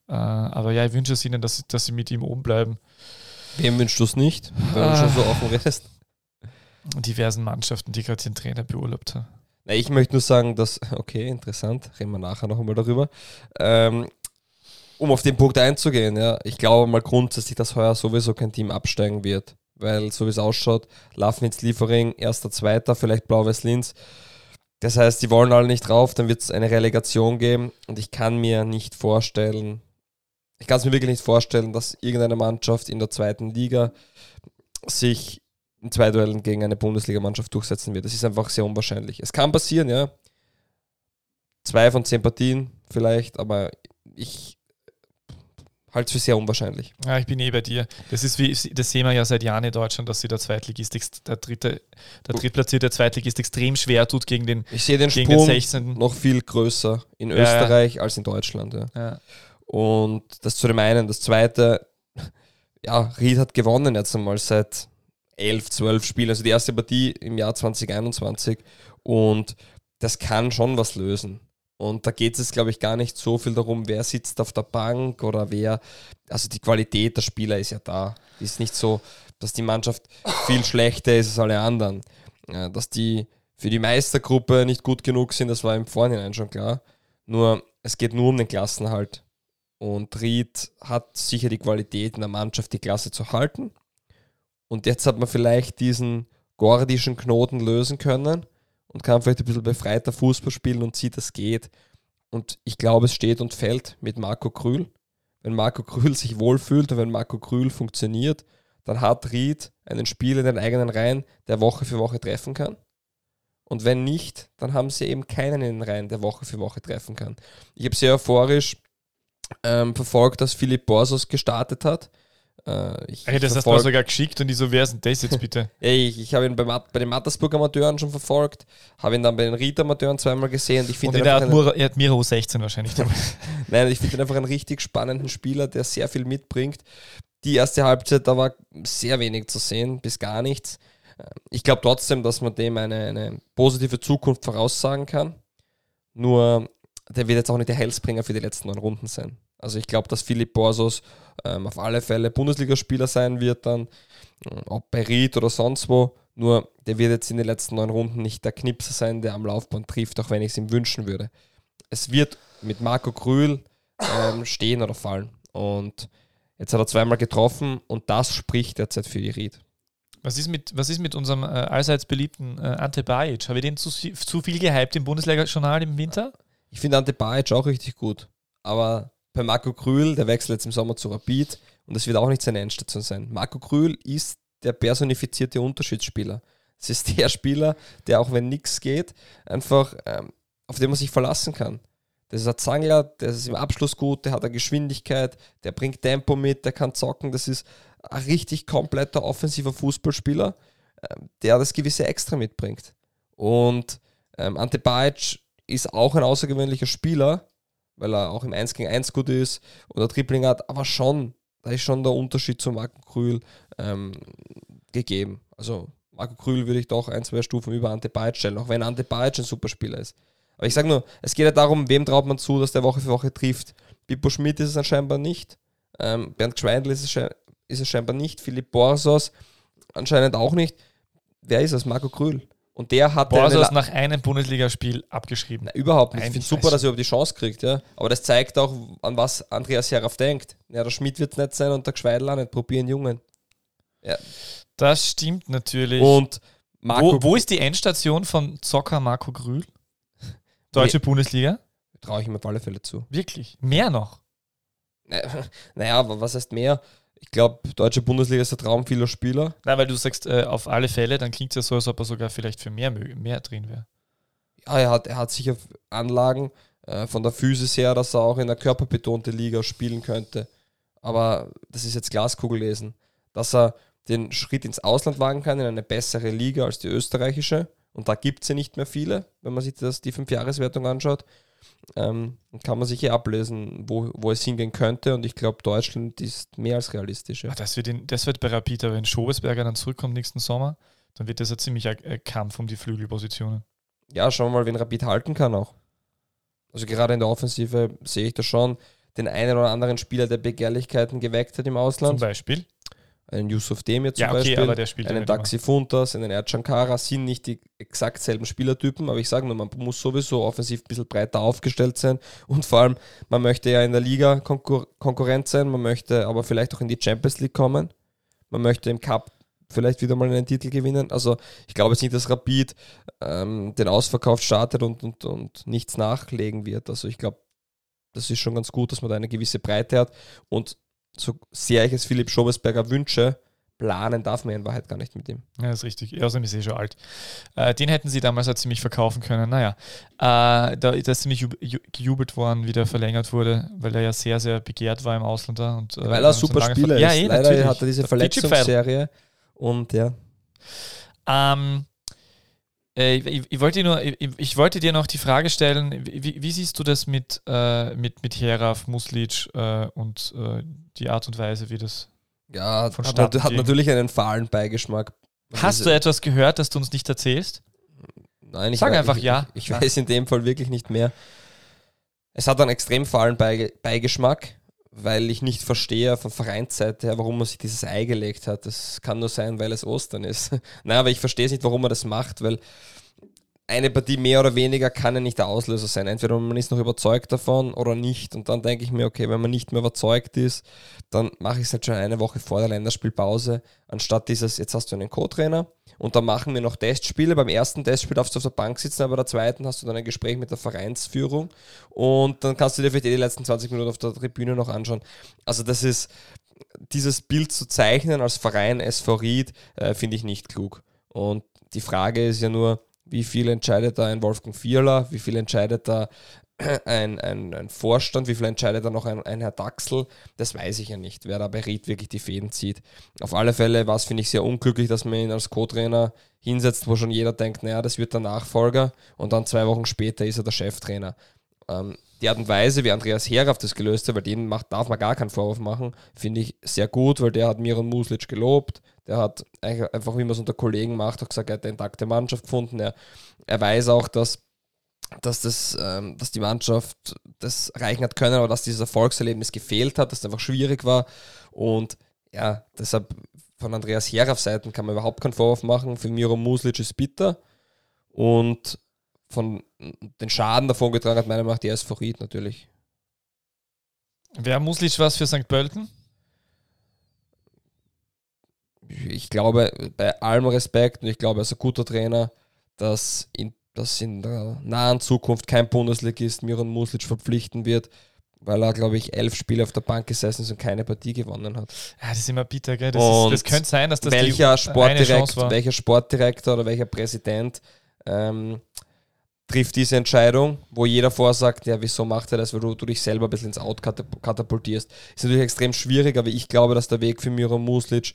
Äh, aber ja, ich wünsche es ihnen, dass, dass sie mit ihm oben bleiben. Wem wünschst du es nicht, wenn du Ah. schon so offen redest? Diversen Mannschaften, die gerade ihren Trainer beurlaubt haben. Na, ich möchte nur sagen, dass, okay, interessant, reden wir nachher noch einmal darüber. Ähm, um auf den Punkt einzugehen, ja, ich glaube mal grundsätzlich, dass heuer sowieso kein Team absteigen wird. Weil, so wie es ausschaut, Lafnitz Liefering, erster, zweiter, vielleicht Blau-Weiß Linz. Das heißt, die wollen alle nicht drauf, dann wird es eine Relegation geben und ich kann mir nicht vorstellen, ich kann es mir wirklich nicht vorstellen, dass irgendeine Mannschaft in der zweiten Liga sich in zwei Duellen gegen eine Bundesligamannschaft durchsetzen wird. Das ist einfach sehr unwahrscheinlich. Es kann passieren, ja. Zwei von zehn Partien vielleicht, aber ich halte es für sehr unwahrscheinlich. Ja, ich bin eh bei dir. Das ist wie, das sehen wir ja seit Jahren in Deutschland, dass sich der Zweitligist, der dritte, der drittplatzierte Zweitligist extrem schwer tut gegen den, Ich sehe den gegen den Sprung 16. noch viel größer in Ja, ja. Österreich als in Deutschland. Ja. Ja. Und das zu dem einen. Das zweite, ja, Ried hat gewonnen jetzt einmal seit elf, zwölf Spielen. Also die erste Partie im Jahr 2021. Und das kann schon was lösen. Und da geht es, glaube ich, gar nicht so viel darum, wer sitzt auf der Bank oder wer. Also die Qualität der Spieler ist ja da. Ist nicht so, dass die Mannschaft viel schlechter ist als alle anderen. Dass die für die Meistergruppe nicht gut genug sind, das war im Vorhinein schon klar. Nur es geht nur um den Klassenhalt. Und Ried hat sicher die Qualität in der Mannschaft, die Klasse zu halten. Und jetzt hat man vielleicht diesen gordischen Knoten lösen können und kann vielleicht ein bisschen befreiter Fußball spielen und sieht, es geht. Und ich glaube, es steht und fällt mit Marco Krühl. Wenn Marco Krühl sich wohlfühlt und wenn Marco Krühl funktioniert, dann hat Ried einen Spieler in den eigenen Reihen, der Woche für Woche treffen kann. Und wenn nicht, dann haben sie eben keinen in den Reihen, der Woche für Woche treffen kann. Ich habe sehr euphorisch ähm, verfolgt, dass Philipp Borsos gestartet hat. Äh, ich Hey, das hast du mir sogar geschickt und ich so, wer ist denn das jetzt bitte? ich, ich habe ihn bei, Mat- bei den Mattersburg Amateuren schon verfolgt, habe ihn dann bei den Ried Amateuren zweimal gesehen und ich Und einfach hat einen, Mura, er hat Miro 16 wahrscheinlich nein, ich finde ihn einfach einen richtig spannenden Spieler, der sehr viel mitbringt. Die erste Halbzeit, da war sehr wenig zu sehen, bis gar nichts. Äh, Ich glaube trotzdem, dass man dem eine, eine positive Zukunft voraussagen kann. Nur, der wird jetzt auch nicht der Hellspringer für die letzten neun Runden sein. Also ich glaube, dass Philipp Borsos ähm, auf alle Fälle Bundesligaspieler sein wird dann, äh, ob bei Ried oder sonst wo. Nur, der wird jetzt in den letzten neun Runden nicht der Knipser sein, der am Laufband trifft, auch wenn ich es ihm wünschen würde. Es wird mit Marco Krühl ähm, stehen oder fallen. Und jetzt hat er zweimal getroffen und das spricht derzeit für die Ried. Was ist mit, was ist mit unserem äh, allseits beliebten äh, Ante Bajic? Habe ich den zu, zu viel gehypt im Bundesliga-Journal im Winter? Ich finde Ante Bajic auch richtig gut. Aber bei Marco Krühl, der wechselt jetzt im Sommer zu Rapid und das wird auch nicht seine Endstation sein. Marco Krühl ist der personifizierte Unterschiedsspieler. Es ist der Spieler, der auch wenn nichts geht, einfach ähm, auf den man sich verlassen kann. Das ist ein Zangler, der ist im Abschluss gut, der hat eine Geschwindigkeit, der bringt Tempo mit, der kann zocken. Das ist ein richtig kompletter offensiver Fußballspieler, ähm, der das gewisse Extra mitbringt. Und ähm, Ante Bajic ist auch ein außergewöhnlicher Spieler, weil er auch im 1 gegen 1 gut ist oder Dribbling hat, aber schon, da ist schon der Unterschied zu Marco Krühl ähm, gegeben. Also Marco Krühl würde ich doch ein, zwei Stufen über Ante Bajic stellen, auch wenn Ante Bajic ein super Spieler ist. Aber ich sage nur, es geht ja darum, wem traut man zu, dass der Woche für Woche trifft. Pippo Schmidt ist es anscheinend nicht. Ähm, Bernd Gschweindl ist es, ist es scheinbar nicht. Philipp Borsos anscheinend auch nicht. Wer ist es? Marco Krühl. Und der hat Borsos nach einem Bundesligaspiel abgeschrieben. na, überhaupt nicht. Ich finde super, dass er über die Chance kriegt, ja. Aber das zeigt auch, an was Andreas Heraf denkt. Ja, der Schmidt wird es nicht sein und der Gschweidl auch nicht. Probieren Jungen. Das stimmt natürlich. Und Marco wo, wo ist die Endstation von Zocker Marco Grühl? Deutsche Bundesliga? traue ich ihm auf alle Fälle zu. Wirklich? Mehr noch? Na- Naja, aber was heißt mehr? Ich glaube, deutsche Bundesliga ist der Traum vieler Spieler. Nein, weil du sagst, äh, auf alle Fälle, dann klingt es ja so, als ob er sogar vielleicht für mehr, mehr drin wäre. Ja, er hat, er hat sicher Anlagen äh, von der Physis her, dass er auch in der körperbetonte Liga spielen könnte. Aber das ist jetzt Glaskugel lesen. Dass er den Schritt ins Ausland wagen kann, in eine bessere Liga als die österreichische. Und da gibt es ja nicht mehr viele, wenn man sich das, die Fünfjahreswertung anschaut. Ähm, kann man sich hier ablesen, wo, wo es hingehen könnte. Und ich glaube, Deutschland ist mehr als realistisch. Ja. Ah, Das wird, in, das wird bei Rapid, aber wenn Schobesberger dann zurückkommt nächsten Sommer, dann wird das ein ziemlicher äh, Kampf um die Flügelpositionen. ja, schauen wir mal, wen Rapid halten kann auch. Also gerade in der Offensive sehe ich da schon den einen oder anderen Spieler, der Begehrlichkeiten geweckt hat im Zum Ausland. Beispiel. Einen Yusuf Demir zum Ja, okay, Beispiel, aber der spielt ja einen Daxi Funtas, einen Erdschankara sind nicht die exakt selben Spielertypen, aber ich sage nur, man muss sowieso offensiv ein bisschen breiter aufgestellt sein und vor allem, man möchte ja in der Liga Konkur Konkurrent sein, man möchte aber vielleicht auch in die Champions League kommen, man möchte im Cup vielleicht wieder mal einen Titel gewinnen. Also ich glaube jetzt nicht, dass Rapid ähm, den Ausverkauf startet und, und, und nichts nachlegen wird. Also ich glaube, das ist schon ganz gut, dass man da eine gewisse Breite hat. Und so sehr ich es Philipp Schobesberger wünsche, planen darf man in Wahrheit gar nicht mit ihm. Ja, ist richtig. Außerdem ist er eh schon alt. Äh, den hätten sie damals auch ziemlich verkaufen können. Naja, äh, da, da ist ziemlich jub- ju- gejubelt worden, wie der verlängert wurde, weil er ja sehr, sehr begehrt war im Ausländer. Und, äh, Weil er super Spieler Ver- ja, ist. eh, Leider natürlich. hat er diese. Verletzungsserie. Und ja, Ähm, äh, ich, ich, wollte dir nur, ich, ich wollte dir noch die Frage stellen, wie, wie siehst du das mit, äh, mit, mit Heraf, Muslic äh, und äh, die Art und Weise, wie das. ja hat, hat natürlich einen fahlen Beigeschmack. Hast du etwas gehört, das du uns nicht erzählst? Nein, ich Sag wei- einfach ja. Ich, ich weiß in dem Fall wirklich nicht mehr. Es hat einen extrem fahlen Beige Beigeschmack, weil ich nicht verstehe von Vereinsseite her, warum man sich dieses Ei gelegt hat. Das kann nur sein, weil es Ostern ist. Nein, aber ich verstehe es nicht, warum man das macht, weil eine Partie mehr oder weniger kann ja nicht der Auslöser sein. Entweder man ist noch überzeugt davon oder nicht. Und dann denke ich mir, okay, wenn man nicht mehr überzeugt ist, dann mache ich es halt schon eine Woche vor der Länderspielpause, anstatt dieses, jetzt hast du einen Co-Trainer und dann machen wir noch Testspiele. Beim ersten Testspiel darfst du auf der Bank sitzen, aber bei der zweiten hast du dann ein Gespräch mit der Vereinsführung und dann kannst du dir vielleicht eh die letzten 20 Minuten auf der Tribüne noch anschauen. Also das ist, dieses Bild zu zeichnen als Verein SV Ried, äh, finde ich nicht klug. Und die Frage ist ja nur, wie viel entscheidet da ein Wolfgang Vierler, wie viel entscheidet da ein, ein, ein Vorstand, wie viel entscheidet da noch ein, ein Herr Daxel, das weiß ich ja nicht, wer da bei Ried wirklich die Fäden zieht. Auf alle Fälle war es, finde ich, sehr unglücklich, dass man ihn als Co-Trainer hinsetzt, wo schon jeder denkt, naja, das wird der Nachfolger und dann zwei Wochen später ist er der Cheftrainer. Ähm, die Art und Weise, wie Andreas Herauf das gelöst hat, weil den macht, darf man gar keinen Vorwurf machen, finde ich sehr gut, weil der hat Miron Muslic gelobt. Der hat einfach, wie man es unter Kollegen macht, auch gesagt, er hat eine intakte Mannschaft gefunden. Er, er weiß auch, dass, dass, das, ähm, dass die Mannschaft das erreichen hat können, aber dass dieses Erfolgserlebnis gefehlt hat, dass es einfach schwierig war. Und ja, deshalb von Andreas Herauf Seiten kann man überhaupt keinen Vorwurf machen. Für Miro Muslic ist bitter. Und von den Schaden davon getragen hat, meiner Meinung nach die Ried natürlich. Wer Muslic was für St. Pölten? Ich glaube, bei allem Respekt und ich glaube, er ist ein guter Trainer, dass in, dass in der nahen Zukunft kein Bundesligist Miron Muslic verpflichten wird, weil er, glaube ich, elf Spiele auf der Bank gesessen ist und keine Partie gewonnen hat. Ja, das ist immer bitter, gell? Das, ist, das könnte sein, dass das welcher, die eine Sportdirekt, Chance war. welcher Sportdirektor oder welcher Präsident ähm, trifft diese Entscheidung, wo jeder vorsagt, ja, wieso macht er das, weil du, du dich selber ein bisschen ins Out katap- katapultierst. Ist natürlich extrem schwierig, aber ich glaube, dass der Weg für Miro Muslic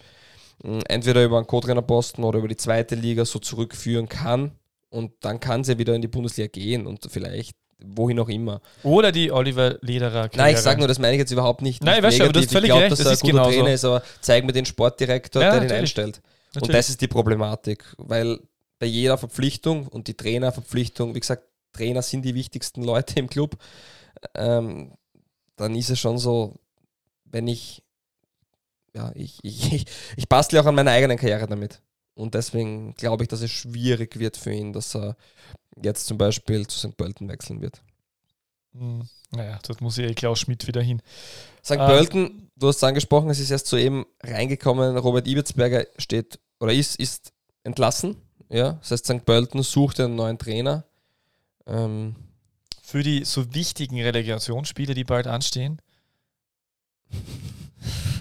entweder über einen Co-Trainerposten oder über die zweite Liga so zurückführen kann und dann kann sie wieder in die Bundesliga gehen und vielleicht wohin auch immer. Oder die Oliver Lederer. Nein, ich sage nur, das meine ich jetzt überhaupt nicht. Nein, nicht weißt du, aber du hast völlig ich glaube, recht, dass das er ein ist guter genauso. Trainer ist, aber zeig mir den Sportdirektor, Ja, der den natürlich. einstellt. Und Natürlich. das ist die Problematik, weil bei jeder Verpflichtung und die Trainerverpflichtung, wie gesagt, Trainer sind die wichtigsten Leute im Club, ähm, dann ist es schon so, wenn ich, ja, ich, ich, ich, ich bastle auch an meiner eigenen Karriere damit. Und deswegen glaube ich, dass es schwierig wird für ihn, dass er jetzt zum Beispiel zu St. Pölten wechseln wird. Hm, Naja, dort muss ja eh Klaus Schmidt wieder hin. St. Ähm, Pölten, du hast es angesprochen, es ist erst soeben reingekommen. Robert Ibitzberger steht oder ist, ist entlassen. Ja, das heißt, St. Pölten sucht einen neuen Trainer. Ähm, Für die so wichtigen Relegationsspiele, die bald anstehen.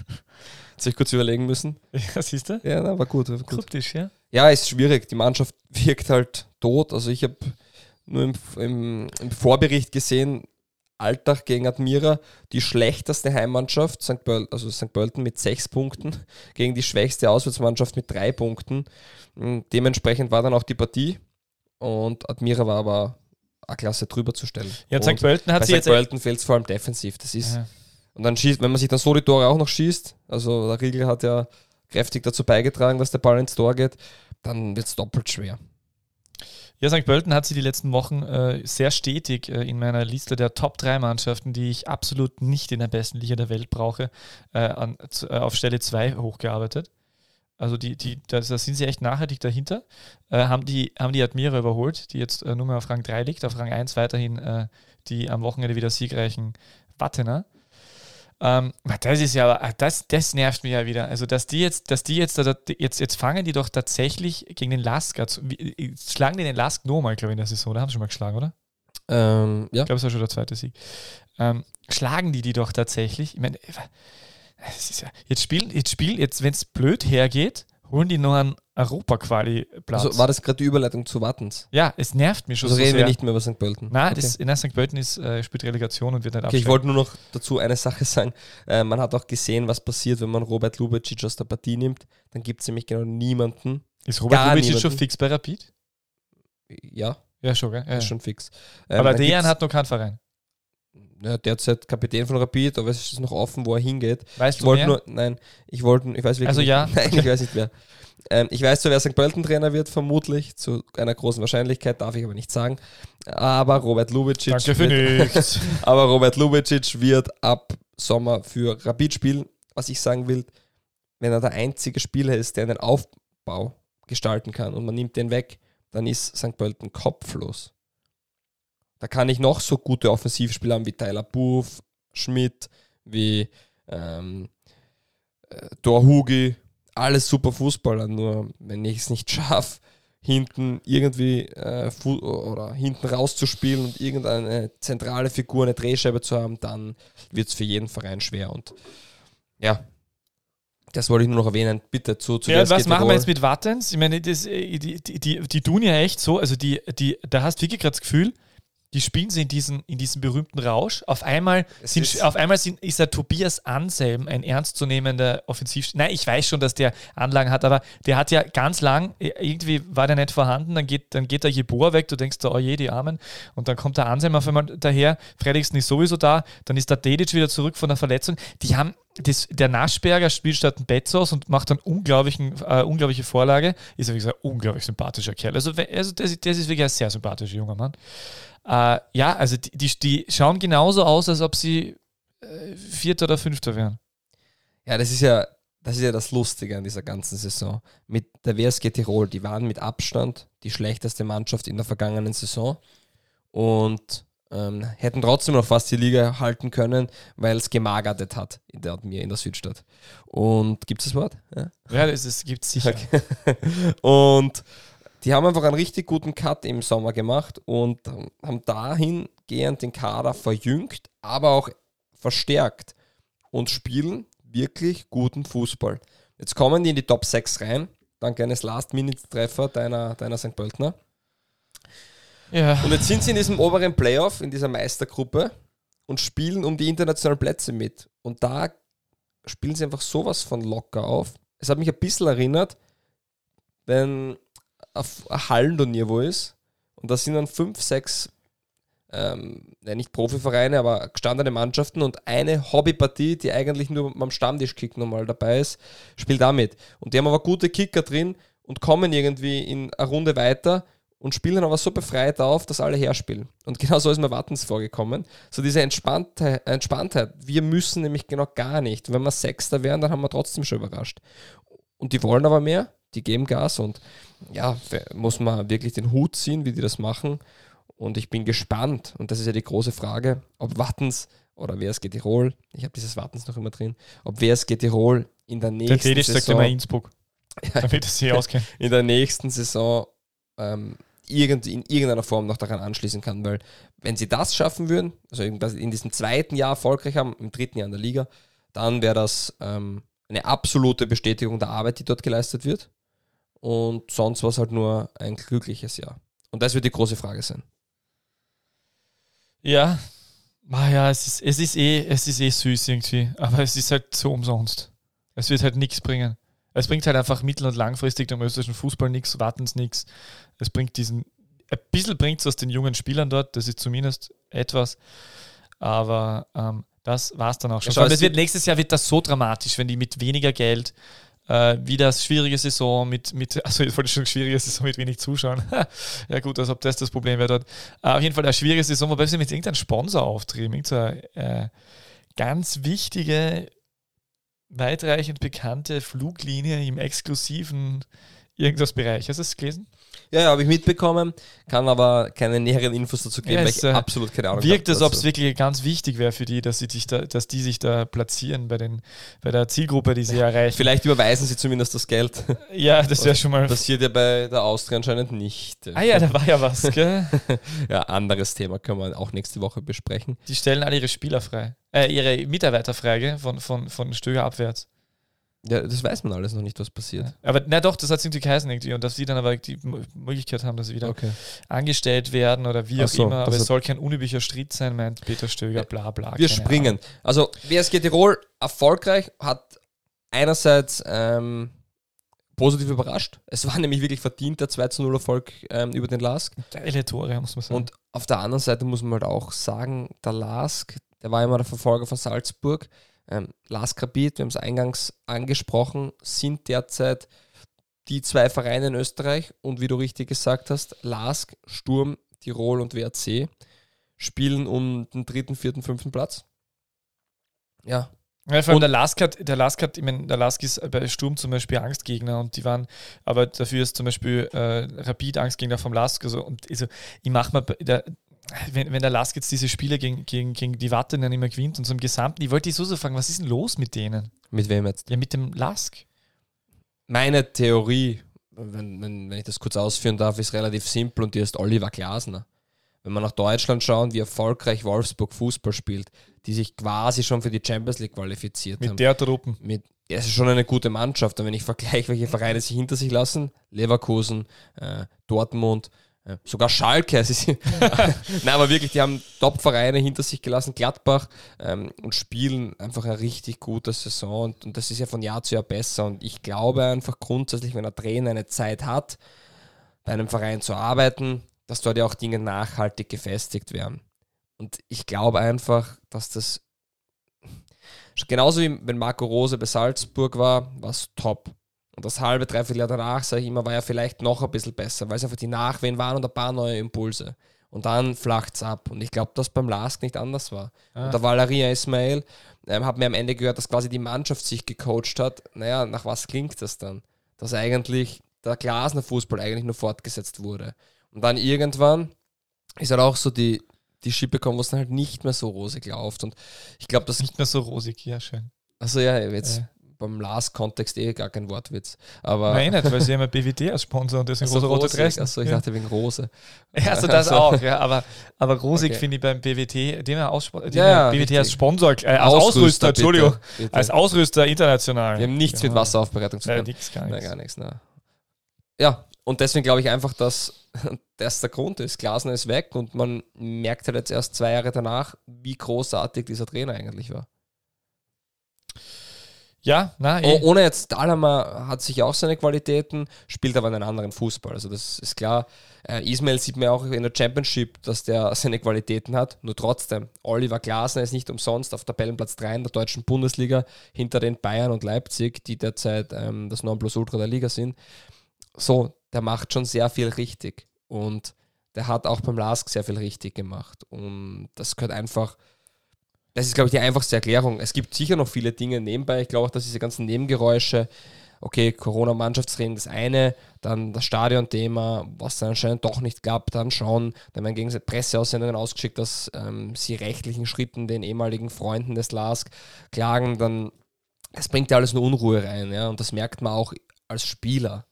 Jetzt habe ich kurz überlegen müssen. Ja, siehst du? Ja, na, war gut, war gut. Kryptisch, ja. Ja, ist schwierig. Die Mannschaft wirkt halt tot. Also ich habe nur im, im, im Vorbericht gesehen, Alltag gegen Admira, die schlechteste Heimmannschaft, St. Pöl also St. Pölten mit sechs Punkten, gegen die schwächste Auswärtsmannschaft mit drei Punkten. Mm, Dementsprechend war dann auch die Partie und Admira war aber eine Klasse drüber zu stellen. Ja, und St. Pölten hat bei sie St. jetzt. Pölten fehlt es vor allem defensiv. Das ist, Ja. Und dann schießt, wenn man sich dann so die Tore auch noch schießt, also der Riegel hat ja kräftig dazu beigetragen, dass der Ball ins Tor geht, dann wird es doppelt schwer. Ja, St. Pölten hat sie die letzten Wochen äh, sehr stetig äh, in meiner Liste der Top 3 Mannschaften, die ich absolut nicht in der besten Liga der Welt brauche, äh, an, äh, auf Stelle 2 hochgearbeitet. Also die, die, da, sind sie echt nachhaltig dahinter. Äh, haben, die, haben die Admira überholt, die jetzt äh, nur mehr auf Rang 3 liegt, auf Rang 1 weiterhin die am Wochenende wieder siegreichen Wattener. Ähm, das ist ja, ah, das, das nervt mich ja wieder. Also, dass die jetzt, dass die jetzt, jetzt, jetzt fangen die doch tatsächlich gegen den Lask, also, schlagen die den Lask nochmal, glaube ich, in der Saison, da haben sie schon mal geschlagen, oder? Ähm, ja. Ich glaube, es war schon der zweite Sieg. Ähm, schlagen die die doch tatsächlich? Ich meine, ja, jetzt spielen, jetzt spielen, jetzt, wenn es blöd hergeht, holen die noch einen Europa-Quali-Platz. Also war das gerade die Überleitung zu Wattens? Ja, es nervt mich schon Also so reden sehr. wir nicht mehr über St. Pölten. Nein, okay. das, in St. Pölten ist, äh, spielt Relegation und wird nicht Okay, ich wollte nur noch dazu eine Sache sagen. Äh, man hat auch gesehen, was passiert, wenn man Robert Lubicic aus der Partie nimmt. Dann gibt es nämlich genau niemanden. Ist Robert Lubicic schon niemanden. fix bei Rapid? Ja, Ja, schon, gell? Ja. ist schon fix. Ähm, Aber gibt's- hat noch keinen Verein. Ja, derzeit Kapitän von Rapid, aber es ist noch offen, wo er hingeht. Weißt Ich du wollte mehr? nur, nein, ich wollte, ich weiß wirklich Also nicht. ja? Nein, ich weiß nicht wer. Ähm, ich weiß zwar, wer St. Pölten Trainer wird, vermutlich, zu einer großen Wahrscheinlichkeit, darf ich aber nicht sagen. Aber Robert Lubicic, Danke für wird, nichts. aber Robert Lubicic wird ab Sommer für Rapid spielen. Was ich sagen will, wenn er der einzige Spieler ist, der den Aufbau gestalten kann und man nimmt den weg, dann ist St. Pölten kopflos. Da kann ich noch so gute Offensivspieler haben wie Tyler Buff, Schmidt, wie ähm, äh, Dorhugi, alles super Fußballer, nur wenn ich es nicht schaffe, hinten irgendwie äh, oder hinten rauszuspielen und irgendeine zentrale Figur, eine Drehscheibe zu haben, dann wird es für jeden Verein schwer. Und ja, das wollte ich nur noch erwähnen. Bitte zu, zu Ja, was machen wir jetzt mit Wattens? Ich meine, das, äh, die, die, die, die tun ja echt so, also die, die, da hast du wirklich gerade das Gefühl, die spielen sie in diesen, in diesem berühmten Rausch. Auf einmal, Es sind, ist- auf einmal sind, ist der Tobias Anselm ein ernstzunehmender Offensiv. Nein, ich weiß schon, dass der Anlagen hat, aber der hat ja ganz lang, äh, irgendwie war der nicht vorhanden, dann geht, dann geht der Jeboa weg, du denkst da, oh je, die Armen. Und dann kommt der Anselm auf einmal daher, Fredriksen ist sowieso da, dann ist der Dedic wieder zurück von der Verletzung. Die haben, das, der Naschberger spielt statt ein Betzos und macht dann unglaublichen, äh, unglaubliche Vorlage. Ist ja, wie gesagt, ein unglaublich sympathischer Kerl. Also, also das, das ist wirklich ein sehr sympathischer junger Mann. Äh, ja, also die, die, die schauen genauso aus, als ob sie äh, Vierter oder Fünfter wären. Ja, das ist ja, das ist ja das Lustige an dieser ganzen Saison. Mit der WSG Tirol, die waren mit Abstand die schlechteste Mannschaft in der vergangenen Saison und ähm, hätten trotzdem noch fast die Liga halten können, weil es gemagertet hat in der mir in der Südstadt. Und gibt es das Wort? Ja. Ja, das, das gibt es sicher. und die haben einfach einen richtig guten Cut im Sommer gemacht und haben dahingehend den Kader verjüngt, aber auch verstärkt und spielen wirklich guten Fußball. Jetzt kommen die in die Top 6 rein, dank eines Last-Minute-Treffer deiner, deiner St. Pöltner. Ja. Und jetzt sind sie in diesem oberen Playoff, in dieser Meistergruppe und spielen um die internationalen Plätze mit. Und da spielen sie einfach sowas von locker auf. Es hat mich ein bisschen erinnert, wenn ein Hallenturnier wo ist und da sind dann fünf, sechs, ähm, ja, nicht Profivereine, aber gestandene Mannschaften und eine Hobbypartie, die eigentlich nur am Stammtischkick nochmal dabei ist, spielt damit. Und die haben aber gute Kicker drin und kommen irgendwie in eine Runde weiter und spielen aber so befreit auf, dass alle herspielen. Und genau so ist mir Wattens vorgekommen. So diese Entspanntheit, Entspanntheit. Wir müssen nämlich genau gar nicht. Wenn wir Sechster wären, dann haben wir trotzdem schon überrascht. Und die wollen aber mehr, die geben Gas und ja, muss man wirklich den Hut ziehen, wie die das machen. Und ich bin gespannt, und das ist ja die große Frage, ob Wattens oder WSG Tirol, ich habe dieses Wattens noch immer drin, ob WSG Tirol in der Der nächsten sagt Saison immer Innsbruck. Damit es sich auskennt. in der nächsten Saison ähm, irgend, in irgendeiner Form noch daran anschließen kann, weil wenn sie das schaffen würden, also in diesem zweiten Jahr erfolgreich haben, im dritten Jahr in der Liga, dann wäre das ähm, eine absolute Bestätigung der Arbeit, die dort geleistet wird. Und sonst war es halt nur ein glückliches Jahr. Und das wird die große Frage sein. Ja. Ah ja, es ist, es, ist eh, es ist eh süß irgendwie. Aber es ist halt so umsonst. Es wird halt nichts bringen. Es bringt halt einfach mittel- und langfristig dem österreichischen Fußball nichts, Wartens nichts. Es bringt diesen, ein bisschen bringt es aus den jungen Spielern dort, das ist zumindest etwas. Aber ähm, das war es dann auch schon. Ja, schau, es wird nächstes Jahr wird das so dramatisch, wenn die mit weniger Geld Äh, wieder schwierige Saison mit, mit also ich wollte schon schwierige Saison mit wenig Zuschauern. ja gut, als ob das das Problem wäre dort. Äh, auf jeden Fall eine schwierige Saison, wobei sie mit irgendeinem Sponsor auftrieben, irgendeine äh, ganz wichtige, weitreichend bekannte Fluglinie im exklusiven irgendwas Bereich. Hast du es gelesen? Ja, ja, habe ich mitbekommen, kann aber keine näheren Infos dazu geben, Ja, weil es, ich äh, absolut keine Ahnung Wirkt es, ob es wirklich ganz wichtig wäre für die, dass, sie sich da, dass die sich da platzieren bei, den, bei der Zielgruppe, die sie erreichen. Vielleicht überweisen sie zumindest das Geld. Ja, das wäre schon mal. Passiert ja bei der Austria anscheinend nicht. ah ja, da war ja was, gell? Ja, anderes Thema können wir auch nächste Woche besprechen. Die stellen alle ihre Spieler frei. Äh, ihre Mitarbeiter frei, gell? Von, von, von Stöger abwärts. Ja, das weiß man alles noch nicht, was passiert. Aber na doch, das hat irgendwie geheißen irgendwie. Und dass sie dann aber die Möglichkeit haben, dass sie wieder Okay. angestellt werden oder wie Ach auch so, immer. Aber es soll kein unüblicher Schritt sein, meint Peter Stöger, bla bla. Wir springen. Also, WSG Tirol erfolgreich hat einerseits ähm, positiv überrascht. Es war nämlich wirklich verdient, der 2 0 Erfolg ähm, über den Lask. Ahnung. Geile Tore, muss man sagen. Und auf der anderen Seite muss man halt auch sagen, der Lask, der war immer der Verfolger von Salzburg. Ähm, Lask Rapid, wir haben es eingangs angesprochen, sind derzeit die zwei Vereine in Österreich und wie du richtig gesagt hast, Lask, Sturm, Tirol und WRC spielen um den dritten, vierten, fünften Platz. Ja, Ja, vor allem Und- der Lask hat, der Lask hat, ich meine, der Lask ist bei Sturm zum Beispiel Angstgegner und die waren, aber dafür ist zum Beispiel äh, Rapid Angstgegner vom Lask. Also, und also, ich mache mal, der, wenn, wenn der Lask jetzt diese Spiele gegen, gegen, gegen die Watte dann immer gewinnt und so im Gesamten, ich wollte dich so so fragen, was ist denn los mit denen? mit wem jetzt? Ja, mit dem Lask. Meine Theorie, wenn, wenn, wenn ich das kurz ausführen darf, ist relativ simpel und die ist Oliver Glasner. Wenn wir nach Deutschland schauen, wie erfolgreich Wolfsburg Fußball spielt, die sich quasi schon für die Champions League qualifiziert haben. Mit der Truppen. Mit, es ist schon eine gute Mannschaft. Und wenn ich vergleiche, welche Vereine sich hinter sich lassen, Leverkusen, äh, Dortmund, sogar Schalke. Es ist, Nein, aber wirklich, die haben Top-Vereine hinter sich gelassen, Gladbach, ähm, und spielen einfach eine richtig gute Saison. Und, und das ist ja von Jahr zu Jahr besser. Und ich glaube einfach grundsätzlich, wenn ein Trainer eine Zeit hat, bei einem Verein zu arbeiten, dass dort ja auch Dinge nachhaltig gefestigt werden. Und ich glaube einfach, dass das genauso wie wenn Marco Rose bei Salzburg war, war es top. Und das halbe, dreiviertel Jahr danach, sage ich immer, war ja vielleicht noch ein bisschen besser, weil es einfach die Nachwehen waren und ein paar neue Impulse. Und dann flacht es ab. Und ich glaube, dass beim Lask nicht anders war. Ah. Und der Valeria Ismail ähm, hat mir am Ende gehört, dass quasi die Mannschaft sich gecoacht hat. Naja, nach was klingt das dann? Dass eigentlich der Glasner Fußball eigentlich nur fortgesetzt wurde. Und dann irgendwann ist halt auch so die, die Schippe gekommen, wo es dann halt nicht mehr so rosig läuft. Und ich glaube, das Nicht mehr so rosig, ja, schön. also ja, jetzt Ja. Beim Last-Kontext eh gar kein Wortwitz. Aber Nein, nicht, weil sie haben ja BWD als Sponsor und deswegen also rosa-rote rosig, Dressen. achso, ich ja. dachte wegen Rose. Ja, also das Also- auch, ja, aber, aber rosig Okay. finde ich beim BWT, dem er Ja, ja, BWT richtig. als Sponsor, äh, als Ausrüster, bitte, Entschuldigung, bitte. als Ausrüster international. Wir haben nichts mit Wasseraufbereitung zu Nein, tun. nix, gar Nein, nichts. gar nichts. Nein. Ja, und deswegen glaube ich einfach, dass das der Grund ist. Glasner ist weg und man merkt halt jetzt erst zwei Jahre danach, wie großartig dieser Trainer eigentlich war. Ja, na, eh. Oh, ohne jetzt, Dalama hat sich auch seine Qualitäten, spielt aber einen anderen Fußball. Also das ist klar. Äh, Ismail sieht man auch in der Championship, dass der seine Qualitäten hat. Nur trotzdem, Oliver Glasner ist nicht umsonst auf Tabellenplatz 3 in der deutschen Bundesliga hinter den Bayern und Leipzig, die derzeit ähm, das Nonplusultra der Liga sind. So, der macht schon sehr viel richtig. Und der hat auch beim Lask sehr viel richtig gemacht. Und das gehört einfach das ist, glaube ich, die einfachste Erklärung. Es gibt sicher noch viele Dinge nebenbei. Ich glaube auch, dass diese ganzen Nebengeräusche, okay, Corona-Mannschaftstraining das eine, dann das Stadion-Thema, was dann anscheinend doch nicht klappt, dann schon. Dann werden gegen Presseaussendungen ausgeschickt, dass ähm, sie rechtlichen Schritten den ehemaligen Freunden des LASK klagen, dann das bringt ja alles nur Unruhe rein, ja, und das merkt man auch als Spieler.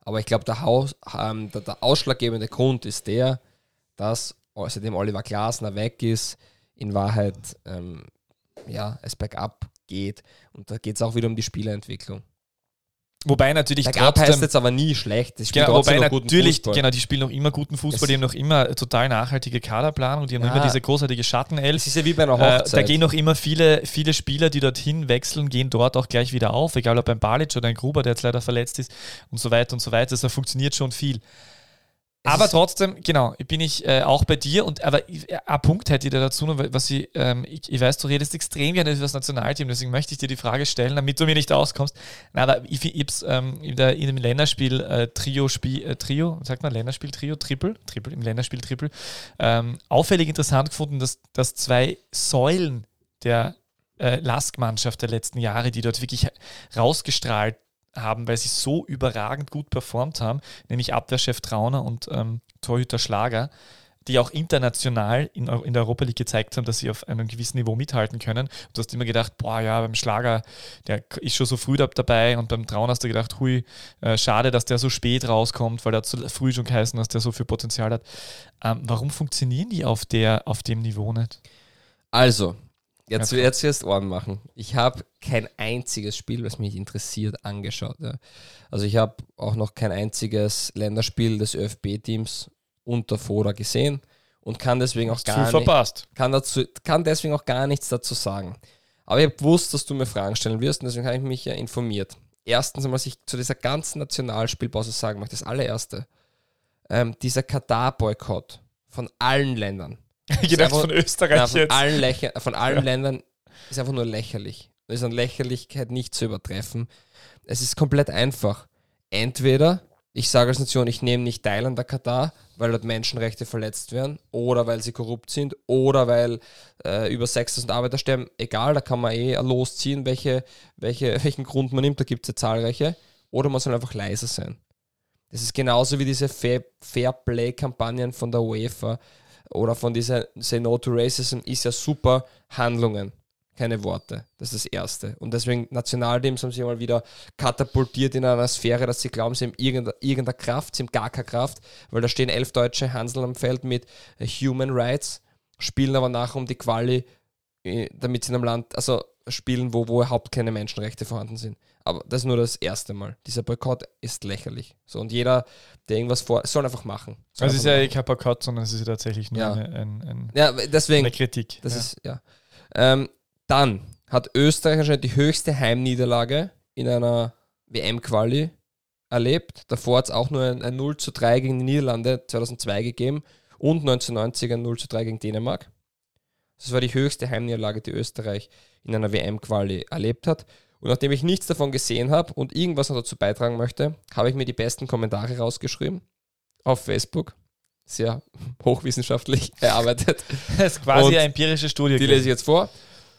Aber ich glaube, der, ähm, der, der ausschlaggebende Grund ist der, dass seitdem Oliver Glasner weg ist, in Wahrheit ähm, ja, es bergab geht. Und da geht es auch wieder um die Spielerentwicklung. Wobei natürlich Bergab heißt trotzdem, jetzt aber nie schlecht. Spielt genau, wobei natürlich, genau, die spielen noch immer guten Fußball, Es- die haben noch immer total nachhaltige Kaderplanung, die haben Ja. immer diese großartige Schattenelf. Es ist ja wie bei einer Äh, Hochzeit. da gehen noch immer viele, viele Spieler, die dorthin wechseln, gehen dort auch gleich wieder auf, egal ob ein Balic oder ein Gruber, der jetzt leider verletzt ist und so weiter und so weiter. Also da funktioniert schon viel. Aber trotzdem, genau, bin ich äh, auch bei dir. Und aber ich- äh, ein Punkt hätte ich da dazu noch, was ich, ähm, ich, ich weiß, du redest extrem gerne über das Nationalteam, deswegen möchte ich dir die Frage stellen, damit du mir nicht auskommst. Na, aber ich, ich hab's ähm, in, der, in dem Länderspiel äh, Trio Spiel, äh, Trio, sagt man Länderspiel Trio, Triple, Triple, im Länderspiel Triple, ähm, auffällig interessant gefunden, dass, dass zwei Säulen der äh, Lask-Mannschaft der letzten Jahre, die dort wirklich rausgestrahlt haben, weil sie so überragend gut performt haben, nämlich Abwehrchef Trauner und ähm, Torhüter Schlager, die auch international in, in der Europa League gezeigt haben, dass sie auf einem gewissen Niveau mithalten können. Du hast immer gedacht, boah, ja, beim Schlager, der ist schon so früh da- dabei und beim Traun hast du gedacht, hui, äh, schade, dass der so spät rauskommt, weil hat so früh schon geheißen, dass der so viel Potenzial hat. Ähm, warum funktionieren die auf, der, auf dem Niveau nicht? Also, jetzt, Ja, jetzt du Ohren machen. Ich habe kein einziges Spiel, was mich interessiert, angeschaut. Ja. Also ich habe auch noch kein einziges Länderspiel des ÖFB-Teams unter Foda gesehen und kann deswegen auch gar nicht, verpasst. kann, dazu, kann deswegen auch gar nichts dazu sagen. Aber ich habe gewusst, dass du mir Fragen stellen wirst und deswegen habe ich mich ja informiert. Erstens einmal, was ich zu dieser ganzen Nationalspielpause sagen möchte, das allererste, ähm, dieser Katar-Boykott von allen Ländern. Einfach- von Österreich Ja, von jetzt. allen, Lächer von allen Ja. Ländern ist einfach nur lächerlich. Das ist an Lächerlichkeit nicht zu übertreffen. Es ist komplett einfach. Entweder ich sage als Nation, ich nehme nicht teil an der Katar, weil dort Menschenrechte verletzt werden oder weil sie korrupt sind oder weil äh, über 6000 Arbeiter sterben. Egal, da kann man eh losziehen, welche, welche, welchen Grund man nimmt. Da gibt es ja zahlreiche. Oder man soll einfach leise sein. Das ist genauso wie diese Fair, Fair Play-Kampagnen von der UEFA oder von dieser Say No to Racism ist ja super Handlungen, keine Worte. Das ist das Erste. Und deswegen Nationalteams haben sich mal wieder katapultiert in einer Sphäre, dass sie glauben, sie haben irgendeine, irgendeine Kraft, sie haben gar keine Kraft, weil da stehen elf deutsche Hansel am Feld mit äh, Human Rights, spielen aber nachher um die Quali, äh, damit sie in einem Land, also spielen, wo, wo überhaupt keine Menschenrechte vorhanden sind. Aber das ist nur das erste Mal. Dieser Boykott ist lächerlich. So, und jeder, der irgendwas vor, soll einfach machen. Soll Also es ist ja eh kein Boykott, sondern es ist tatsächlich nur Ja. eine, ein, ein, Ja, deswegen, eine Kritik. das ja. ist, ja. Ähm, dann hat Österreich anscheinend die höchste Heimniederlage in einer WM-Quali erlebt. Davor hat es auch nur ein, ein 0 zu 3 gegen die Niederlande 2002 gegeben und 1990 ein 0 zu 3 gegen Dänemark. Das war die höchste Heimniederlage, die Österreich in einer WM-Quali erlebt hat. Und nachdem ich nichts davon gesehen habe und irgendwas noch dazu beitragen möchte, habe ich mir die besten Kommentare rausgeschrieben auf Facebook. Sehr hochwissenschaftlich erarbeitet. Das ist quasi Und eine empirische Studie. Die lese ich jetzt vor.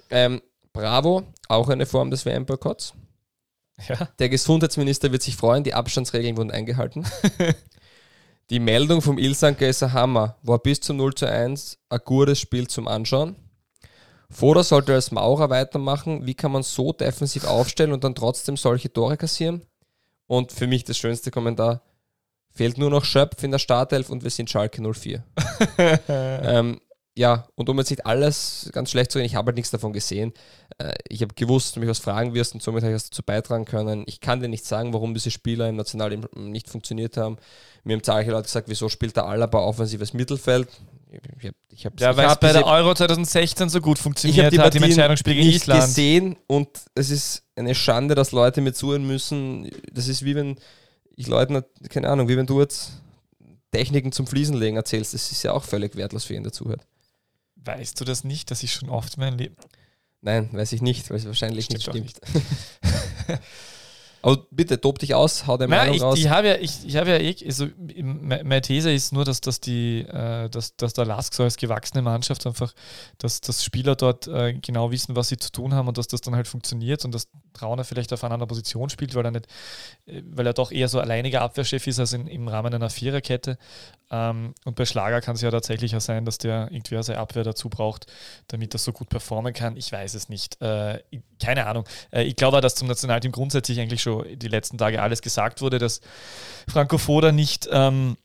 Ähm, Bravo, auch eine Form des WM-Boykotts. Ja. Der Gesundheitsminister wird sich freuen, die Abstandsregeln wurden eingehalten. die Meldung vom Ilsanker ist ein Hammer. War bis zum 0 zu 1 ein gutes Spiel zum Anschauen. Foda sollte als Maurer weitermachen. Wie kann man so defensiv aufstellen und dann trotzdem solche Tore kassieren? Und für mich das schönste Kommentar. Fehlt nur noch Schöpf in der Startelf und wir sind Schalke 04. ähm, ja, und um jetzt nicht alles ganz schlecht zu reden, ich habe halt nichts davon gesehen. Äh, ich habe gewusst, dass du mich was fragen wirst und somit habe ich was dazu beitragen können. Ich kann dir nicht sagen, warum diese Spieler im Nationalteam nicht funktioniert haben. Mir haben zahlreiche Leute gesagt, wieso spielt der Alaba offensives Mittelfeld? Ich habe ich Ja, ich weil es hab bei der Euro 2016 so gut ich funktioniert habe die hat, im Entscheidungsspiel gegen nicht Island. gesehen und es ist eine Schande, dass Leute mir zuhören müssen. Das ist wie wenn ich Leuten, keine Ahnung, wie wenn du jetzt Techniken zum Fliesenlegen erzählst. Das ist ja auch völlig wertlos für ihn, der zuhört. Weißt du das nicht, dass ich schon oft mein Leben. Nein, weiß ich nicht, weil es wahrscheinlich Stimmt nicht stimmt. Aber bitte, tob dich aus, hau deine Meinung ich, raus. ich habe ja, ich, ich habe ja eh, also meine These ist nur, dass, dass, die, äh, dass, dass der Lask so als gewachsene Mannschaft einfach, dass, dass Spieler dort äh, genau wissen, was sie zu tun haben und dass das dann halt funktioniert und dass Trauner vielleicht auf einer anderen Position spielt, weil er nicht, äh, weil er doch eher so alleiniger Abwehrchef ist als in, im Rahmen einer Viererkette. Ähm, und bei Schlager kann es ja tatsächlich auch sein, dass der irgendwie seine Abwehr dazu braucht, damit er so gut performen kann. Ich weiß es nicht. Äh, keine Ahnung. Äh, ich glaube, dass zum Nationalteam grundsätzlich eigentlich schon die letzten Tage alles gesagt wurde, dass Franco Foda nicht ähm,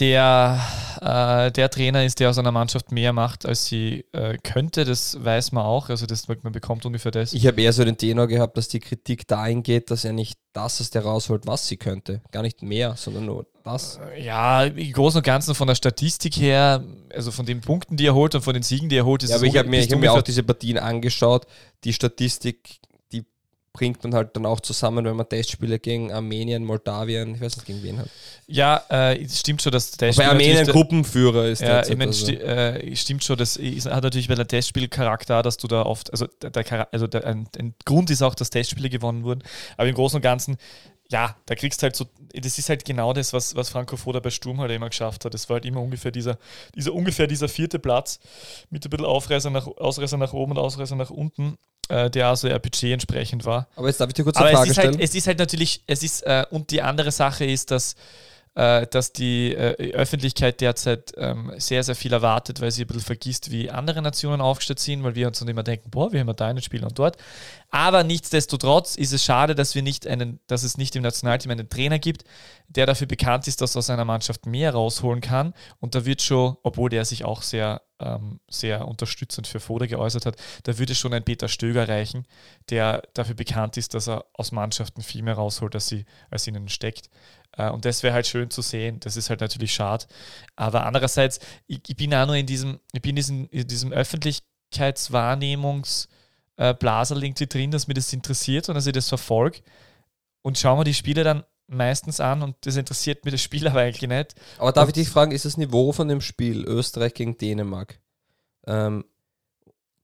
der, äh, der Trainer ist, der aus einer Mannschaft mehr macht, als sie äh, könnte. Das weiß man auch. Also das, man bekommt ungefähr das. Ich habe eher so den Tenor gehabt, dass die Kritik dahin geht, dass er nicht das aus der rausholt, was sie könnte. Gar nicht mehr, sondern nur das. Ja, im Großen und Ganzen von der Statistik her, also von den Punkten, die er holt und von den Siegen, die er holt, ist Ja, es aber ich habe mir, ist ich hab mir auch diese Partien angeschaut. Die Statistik, bringt man halt dann auch zusammen, wenn man Testspiele gegen Armenien, Moldawien, ich weiß nicht gegen wen hat. Ja, äh, es stimmt schon, dass der Bei Testspiel Armenien natürlich- Gruppenführer ist Ja, ich mein, also. sti äh, stimmt schon, das ist, hat natürlich bei der Testspiel Charakter, dass du da oft, also der, also der, ein, ein Grund ist auch, dass Testspiele gewonnen wurden, aber im Großen und Ganzen, ja, da kriegst halt so, das ist halt genau das, was, was Franco Foda bei Sturm halt immer geschafft hat. Das war halt immer ungefähr dieser, dieser ungefähr dieser vierte Platz mit ein bisschen Aufreißer nach, Ausreißer nach oben und Ausreißer nach unten, äh, der also Budget entsprechend war. Aber jetzt darf ich dir kurz eine Aber es Frage ist, halt, stellen. es ist halt natürlich, es ist, äh, und die andere Sache ist, dass, äh, dass die äh, Öffentlichkeit derzeit ähm, sehr, sehr viel erwartet, weil sie ein bisschen vergisst, wie andere Nationen aufgestellt sind, weil wir uns dann immer denken, boah, wir haben da einen Spieler und dort. Aber nichtsdestotrotz ist es schade, dass wir nicht einen, dass es nicht im Nationalteam einen Trainer gibt, der dafür bekannt ist, dass er aus einer Mannschaft mehr rausholen kann. Und da wird schon, obwohl der sich auch sehr, ähm, sehr unterstützend für Foda geäußert hat, da würde schon ein Peter Stöger reichen, der dafür bekannt ist, dass er aus Mannschaften viel mehr rausholt, als, sie, als ihnen steckt. Äh, Und das wäre halt schön zu sehen. Das ist halt natürlich schade. Aber andererseits, ich, ich bin auch nur in diesem, ich bin in diesem, in diesem äh, irgendwie drin, dass mir das interessiert und dass ich das verfolge. Und schauen wir die Spiele dann meistens an und das interessiert mir das Spiel aber eigentlich nicht. Aber darf Und- ich dich fragen, ist das Niveau von dem Spiel Österreich gegen Dänemark ähm,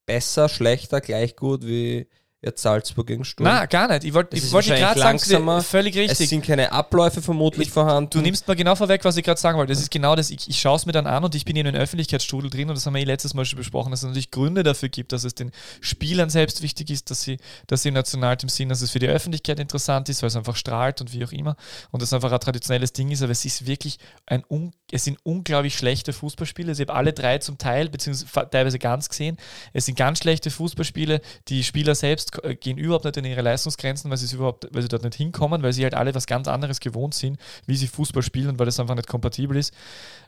besser, schlechter, gleich gut wie jetzt Salzburg gegen Sturm? Na, gar nicht. Ich wollte Es wollte gerade sagen, völlig es richtig. sind keine Abläufe vermutlich Ich- vorhanden. Du nimmst mal genau vorweg, was ich gerade sagen wollte. Das ist genau das, ich, ich schaue es mir dann an und ich bin in einem Öffentlichkeitsstrudel drin und das haben wir eh letztes Mal schon besprochen, dass es natürlich Gründe dafür gibt, dass es den Spielern selbst wichtig ist, dass sie, dass sie im Nationalteam sind, dass es für die Öffentlichkeit interessant ist, weil es einfach strahlt und wie auch immer und das einfach ein traditionelles Ding ist, aber es ist wirklich ein, un, es sind unglaublich schlechte Fußballspiele. Ich habe alle drei zum Teil, beziehungsweise teilweise ganz gesehen. Es sind ganz schlechte Fußballspiele. Die Spieler selbst äh, gehen überhaupt nicht in ihre Leistungsgrenzen, weil sie, überhaupt, weil sie dort nicht hinkommen, weil sie halt alle was ganz anderes gewohnt sind, wie sie Fußball spielen und weil das einfach nicht kompatibel ist.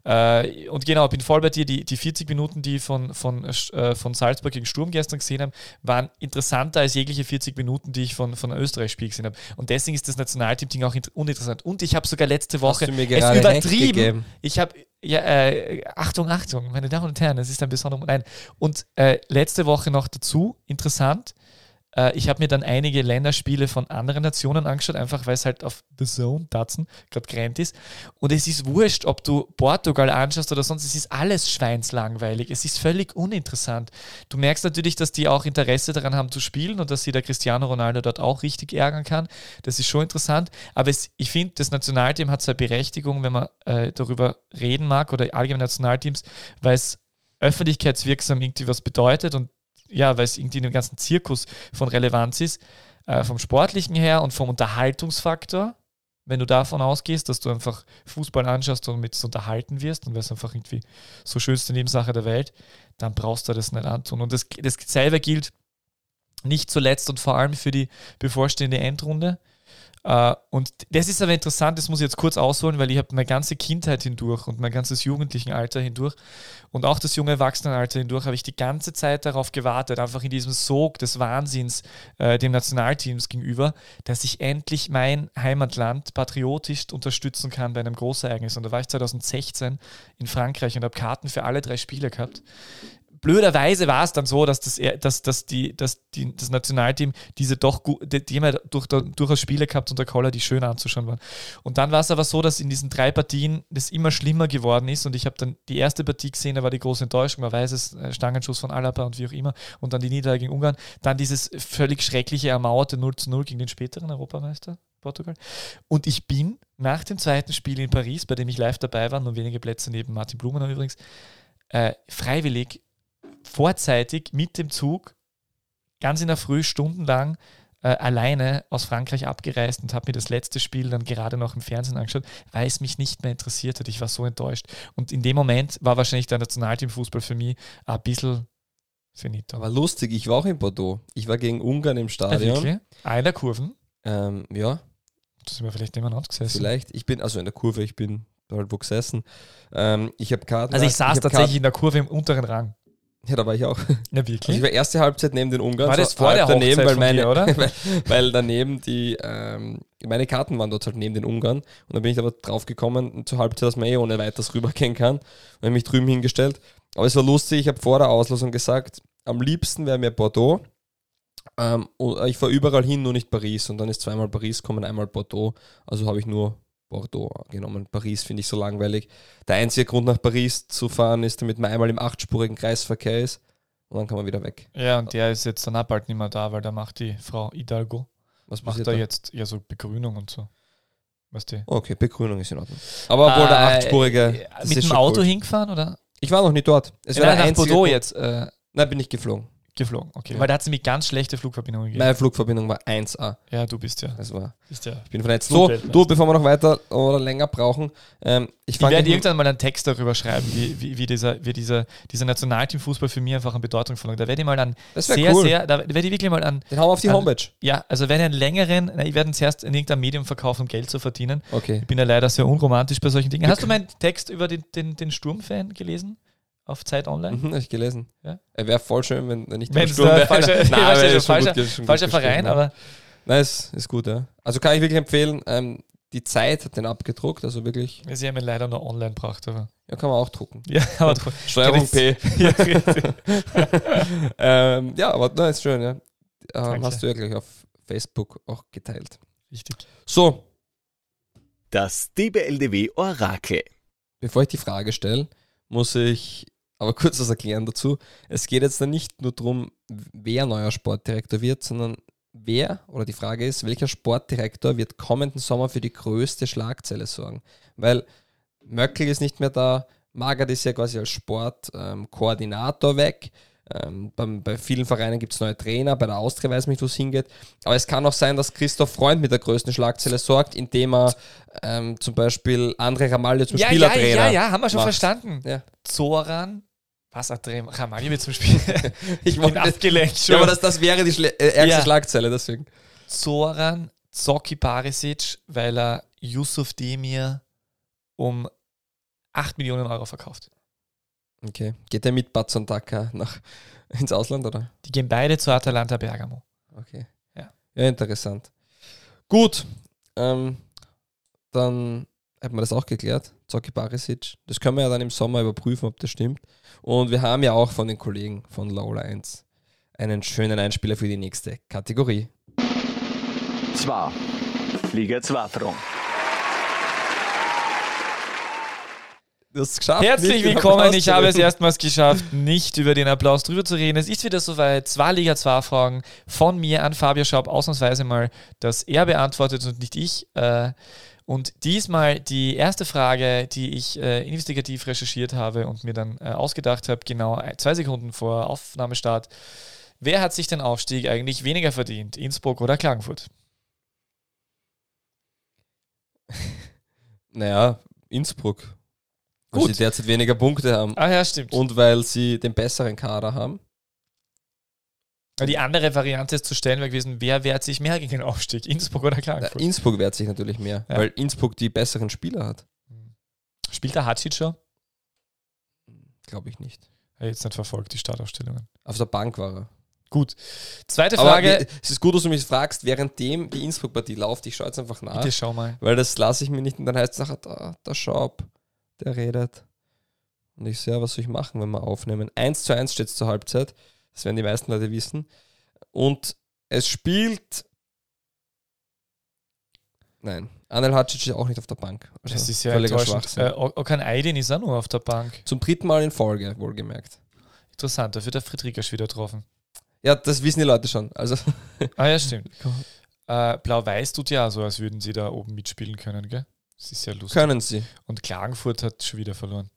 Äh, und genau, bin voll bei dir. Die, die 40 Minuten, die ich von, von, äh, von Salzburg gegen Sturm gestern gesehen habe, waren interessanter als jegliche 40 Minuten, die ich von, von Österreich-Spiel gesehen habe. Und deswegen ist das Nationalteam-Ding auch int- uninteressant. Und ich habe sogar letzte Woche es übertrieben. Ich habe, ja, äh, Achtung, Achtung, meine Damen und Herren, es ist ein besonderer Nein. Und äh, letzte Woche noch dazu, interessant, äh, ich habe mir dann einige Länderspiele von anderen Nationen angeschaut, einfach weil es halt auf The Zone, Datsen, gerade gerannt ist. Und es ist wurscht, ob du Portugal anschaust oder sonst, es ist alles schweinslangweilig. Es ist völlig uninteressant. Du merkst natürlich, dass die auch Interesse daran haben zu spielen und dass sie der Cristiano Ronaldo dort auch richtig ärgern kann. Das ist schon interessant. Aber es, ich finde, das Nationalteam hat seine Berechtigung, wenn man äh, darüber reden mag oder allgemein Nationalteams, weil es öffentlichkeitswirksam irgendwie was bedeutet und ja, weil es irgendwie in dem ganzen Zirkus von Relevanz ist, äh, vom Sportlichen her und vom Unterhaltungsfaktor. Wenn du davon ausgehst, dass du einfach Fußball anschaust und mit unterhalten wirst und es einfach irgendwie so schönste Nebensache der Welt, dann brauchst du das nicht antun. Und das, das gilt nicht zuletzt und vor allem für die bevorstehende Endrunde. Äh, und das ist aber interessant, das muss ich jetzt kurz ausholen, weil ich habe meine ganze Kindheit hindurch und mein ganzes jugendlichen Alter hindurch und auch das junge Erwachsenenalter hindurch habe ich die ganze Zeit darauf gewartet, einfach in diesem Sog des Wahnsinns äh, dem Nationalteams gegenüber, dass ich endlich mein Heimatland patriotisch unterstützen kann bei einem Großereignis. Und da war ich 2016 in Frankreich und habe Karten für alle drei Spiele gehabt blöderweise war es dann so, dass das, dass, dass, die, dass die, das Nationalteam diese doch die, die haben durch, durchaus Spiele gehabt unter Koller, die schön anzuschauen waren. Und dann war es aber so, dass in diesen drei Partien das immer schlimmer geworden ist und ich habe dann die erste Partie gesehen, da war die große Enttäuschung, man weiß es, äh, Stangenschuss von Alaba und wie auch immer und dann die Niederlage gegen Ungarn, dann dieses völlig schreckliche ermauerte 0 zu 0 gegen den späteren Europameister Portugal. Und ich bin nach dem zweiten Spiel in Paris, bei dem ich live dabei war, nur wenige Plätze neben Martin Blumenau übrigens, äh, freiwillig vorzeitig mit dem Zug ganz in der Früh stundenlang äh, alleine aus Frankreich abgereist und habe mir das letzte Spiel dann gerade noch im Fernsehen angeschaut, weil es mich nicht mehr interessiert hat. Ich war so enttäuscht. Und in dem Moment war wahrscheinlich der Nationalteamfußball für mich ein bisschen finito. Aber lustig, ich war auch in Bordeaux. Ich war gegen Ungarn im Ah, Stadion. wirklich? Einer Kurven? ähm, ja, Das sind wir vielleicht nebeneinander gesessen. vielleicht. Ich bin, also in der Kurve, ich bin halt wo gesessen. Ähm, ich habe Karten. Also ich saß tatsächlich in der Kurve im unteren Rang. Ja, da war ich auch. Ja, Also wirklich? ich war erste Halbzeit neben den Ungarn. War das vor der daneben, weil von meine, dir, oder? weil, weil daneben die, ähm, meine Karten waren dort halt neben den Ungarn. Und dann bin ich aber drauf gekommen, zur Halbzeit, dass man eh ohne weiteres rübergehen kann. Und habe mich drüben hingestellt. Aber es war lustig, ich habe vor der Auslosung gesagt, am liebsten wäre mir Bordeaux. Ähm, und ich fahre überall hin, nur nicht Paris. Und dann ist zweimal Paris kommen, einmal Bordeaux. Also habe ich nur Bordeaux genommen. Paris finde ich so langweilig. Der einzige Grund nach Paris zu fahren ist, damit man einmal im achtspurigen Kreisverkehr ist. Und dann kann man wieder weg. Ja, und der ist jetzt dann auch bald nicht mehr da, weil da macht die Frau Hidalgo, Was macht da? jetzt ja so Begrünung und so. Weißt du? Okay, Begrünung ist in Ordnung. Aber obwohl der Äh, achtspurige. das mit dem Auto cool. hingefahren oder? Ich war noch nicht dort. Es Ja, der nach einzige Bordeaux Grund- jetzt äh, Nein, bin ich geflogen. Geflogen. Okay. Ja. Weil da hat sie mir ganz schlechte Flugverbindungen gegeben. Meine Flugverbindung war 1A. Ja, du bist ja. Das war, Bist ja. ich bin vernetzt. So, du, bevor wir noch weiter oder länger brauchen, ähm, ich Ich werde irgendwann mal einen Text darüber schreiben, wie, wie, wie, dieser, wie dieser, dieser Nationalteamfußball für mich einfach an Bedeutung verlangt. Da werde ich mal an sehr, cool. sehr, da werde ich wirklich mal an, Den hauen wir auf die an- Homepage. ja, also werde ich einen längeren, na, ich werde ihn zuerst in irgendeinem Medium verkaufen, um Geld zu verdienen. Okay. Ich bin ja leider sehr unromantisch bei solchen Dingen. Hast du meinen Text über den, den, den Sturmfan gelesen? Auf Zeit Online? Mhm, hab ich gelesen. Ja. Er wäre voll schön, wenn er nicht Wenn im es Sturm der wäre. falsche- Nein, falsche- aber er ist schon falscher- gut Falscher Verein, ja. aber Nein, ist, ist gut, ja. Also kann ich wirklich empfehlen, ähm, die Zeit hat den abgedruckt, also wirklich, sie haben ihn leider nur online gebracht. Aber. ja, kann man auch drucken. Ja, aber du- Steuerung P. ja, ähm, ja, aber nein, ist schön, ja. Ähm, hast du ja gleich auf Facebook auch geteilt. richtig. So, Das DBLDW Orakel. bevor ich die Frage stelle, muss ich aber kurz was erklären dazu. Es geht jetzt dann nicht nur darum, wer neuer Sportdirektor wird, sondern wer, oder die Frage ist, welcher Sportdirektor wird kommenden Sommer für die größte Schlagzeile sorgen? Weil Möckel ist nicht mehr da, Magath ist ja quasi als Sportkoordinator weg. Ähm, beim, bei vielen Vereinen gibt es neue Trainer, bei der Austria weiß man nicht, wo es hingeht. Aber es kann auch sein, dass Christoph Freund mit der größten Schlagzeile sorgt, indem er ähm, zum Beispiel André Ramalho zum Ja, ja, Spielertrainer ja, ja, haben wir schon macht. verstanden. Ja. Zoran, was hat Ramalho wird zum Spiel? Ich bin wollte- abgelenkt Ja, aber schon. das, das wäre die Schle äh, ärgste Ja. Schlagzeile, deswegen. Zoran Zoki Barisic, weil er Yusuf Demir um 8 Millionen Euro verkauft. Okay. Geht er mit Batson Daka nach ins Ausland, oder? Die gehen beide zu Atalanta Bergamo. Okay. Ja. Ja, interessant. Gut. Ähm, dann hätten wir das auch geklärt. Zoki Barisic. Das können wir ja dann im Sommer überprüfen, ob das stimmt. Und wir haben ja auch von den Kollegen von Lola 1 einen schönen Einspieler für die nächste Kategorie. 2. Liga 2 Front. Du hast es geschafft. Herzlich willkommen. Ich habe es erstmals geschafft, nicht über den Applaus drüber zu reden. Es ist wieder soweit. Zwei Liga 2 Fragen von mir an Fabio Schaub. Ausnahmsweise mal, dass er beantwortet und nicht ich. Äh, Und diesmal die erste Frage, die ich äh, investigativ recherchiert habe und mir dann äh, ausgedacht habe, genau ein- zwei Sekunden vor Aufnahmestart. Wer hat sich den Aufstieg eigentlich weniger verdient? Innsbruck oder Klagenfurt? Naja, Innsbruck. Weil Gut. sie derzeit weniger Punkte haben. Ah ja, stimmt. Und weil sie den besseren Kader haben. Die andere Variante ist zu stellen wäre gewesen, wer wehrt sich mehr gegen den Aufstieg? Innsbruck oder Klagenfurt? Innsbruck wehrt sich natürlich mehr, Ja. weil Innsbruck die besseren Spieler hat. Spielt der Hatsic schon? Glaube ich nicht. Ja, jetzt nicht verfolgt, die Startaufstellungen. Auf der Bank war er. Gut. Zweite Aber Frage. wir- es ist gut, dass du mich fragst, währenddem die Innsbruck-Partie läuft. Ich schaue jetzt einfach nach, Bitte schau mal. weil das lasse ich mir nicht und dann heißt es nachher, da, der Schaub, der redet. Und ich sehe, was soll ich machen, wenn wir aufnehmen. 1 zu 1 steht es zur Halbzeit. Das werden die meisten Leute wissen. Und es spielt. Nein, Anel Hacic ist auch nicht auf der Bank. Also Das ist ja enttäuschend. Schwachsinn. Äh, Okan Aydin ist auch nur auf der Bank. Zum dritten Mal in Folge, wohlgemerkt. Interessant, da wird der Friedrichs wieder getroffen. Ja, das wissen die Leute schon. Also, Ah ja, stimmt. Äh, Blau-Weiß tut ja so, als würden sie da oben mitspielen können, gell? Das ist ja lustig. können sie. Und Klagenfurt hat schon wieder verloren.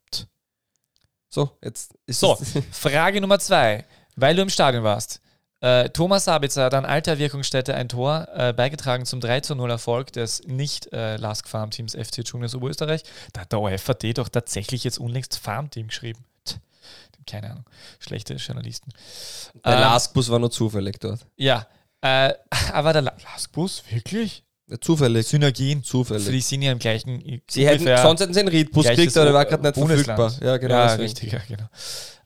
So, jetzt ist So, Frage Nummer zwei. Weil du im Stadion warst. Äh, Thomas Sabitzer hat an alter Wirkungsstätte ein Tor äh, beigetragen zum 3 zu 0 Erfolg des nicht äh, Lask Farm Teams FC Juniors Oberösterreich. Da hat der OFAD doch tatsächlich jetzt unlängst Farm Team geschrieben. Tch, keine Ahnung. Schlechte Journalisten. Der Ähm, Lastbus war nur zufällig dort. Ja. Äh, aber der La- Laskbus, wirklich? Zufällig. Synergien. Zufällig. Für die sind ja im gleichen. Sie hätten, sonst hätten sie einen Riedbus gekriegt, aber der war gerade nicht Bundesland. verfügbar. Ja, genau. ja, richtig, ja, genau.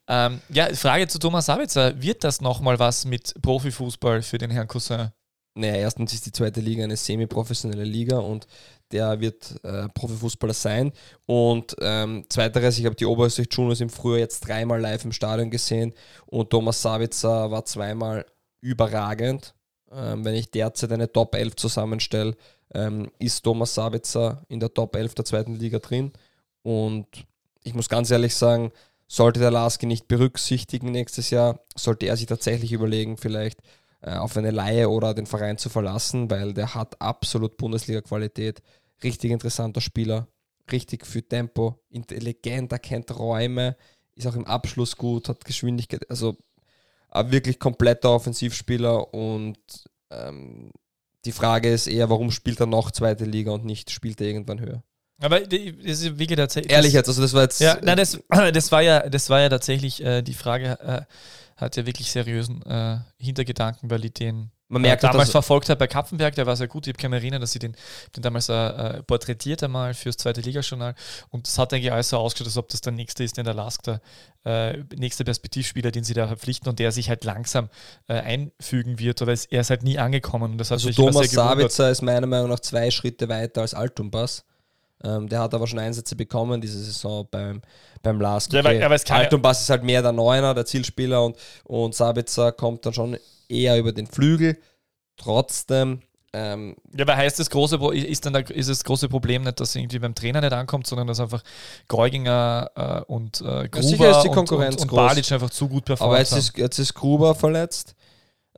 Ähm, ja, Frage zu Thomas Sabitzer. Wird das nochmal was mit Profifußball für den Herrn Cousin? Naja, erstens ist die zweite Liga eine semi-professionelle Liga und der wird äh, Profifußballer sein. Und ähm, zweiteres, ich habe die Oberösterreich Juniors im Frühjahr jetzt dreimal live im Stadion gesehen und Thomas Savitzer war zweimal überragend. Ähm, wenn ich derzeit eine Top 11 zusammenstelle, ähm, ist Thomas Sabitzer in der Top 11 der zweiten Liga drin. Und ich muss ganz ehrlich sagen, sollte der Laski nicht berücksichtigen nächstes Jahr, sollte er sich tatsächlich überlegen, vielleicht äh, auf eine Laie oder den Verein zu verlassen, weil der hat absolut Bundesliga-Qualität. Richtig interessanter Spieler, richtig viel Tempo, intelligent, erkennt Räume, ist auch im Abschluss gut, hat Geschwindigkeit, also ein wirklich kompletter Offensivspieler und ähm, die Frage ist eher, warum spielt er noch zweite Liga und nicht spielt er irgendwann höher? Aber das ist wirklich tatsächlich. Ehrlich jetzt, also das war jetzt. Ja, nein, das, das war ja, das war ja tatsächlich äh, die Frage, äh, hat ja wirklich seriösen äh, Hintergedanken, weil ich den man merkt äh, damals verfolgt hat bei Kapfenberg, der war sehr gut. Ich kann mich erinnern, dass sie den, den damals äh, porträtiert einmal fürs zweite Ligajournal und das hat eigentlich alles so ausgeschaut, als ob das der nächste ist, den der Lask der äh, nächste Perspektivspieler, den sie da verpflichten und der sich halt langsam äh, einfügen wird, aber es, er ist halt nie angekommen. Und das hat also Thomas Sabitzer ist meiner Meinung nach zwei Schritte weiter als Altumbas. Ähm, der hat aber schon Einsätze bekommen diese Saison beim, beim Lask. Okay. Ja, aber, aber Altumbas ist halt mehr der Neuner, der Zielspieler und, und Sabitzer kommt dann schon eher über den Flügel. Trotzdem. Ähm, ja, aber heißt das große ist dann da, ist das große Problem nicht, dass irgendwie beim Trainer nicht ankommt, sondern dass einfach Geuginger äh, und äh, Gruber ist die Konkurrenz und, und, und Balic einfach zu gut performt Aber jetzt ist, jetzt ist Gruber verletzt.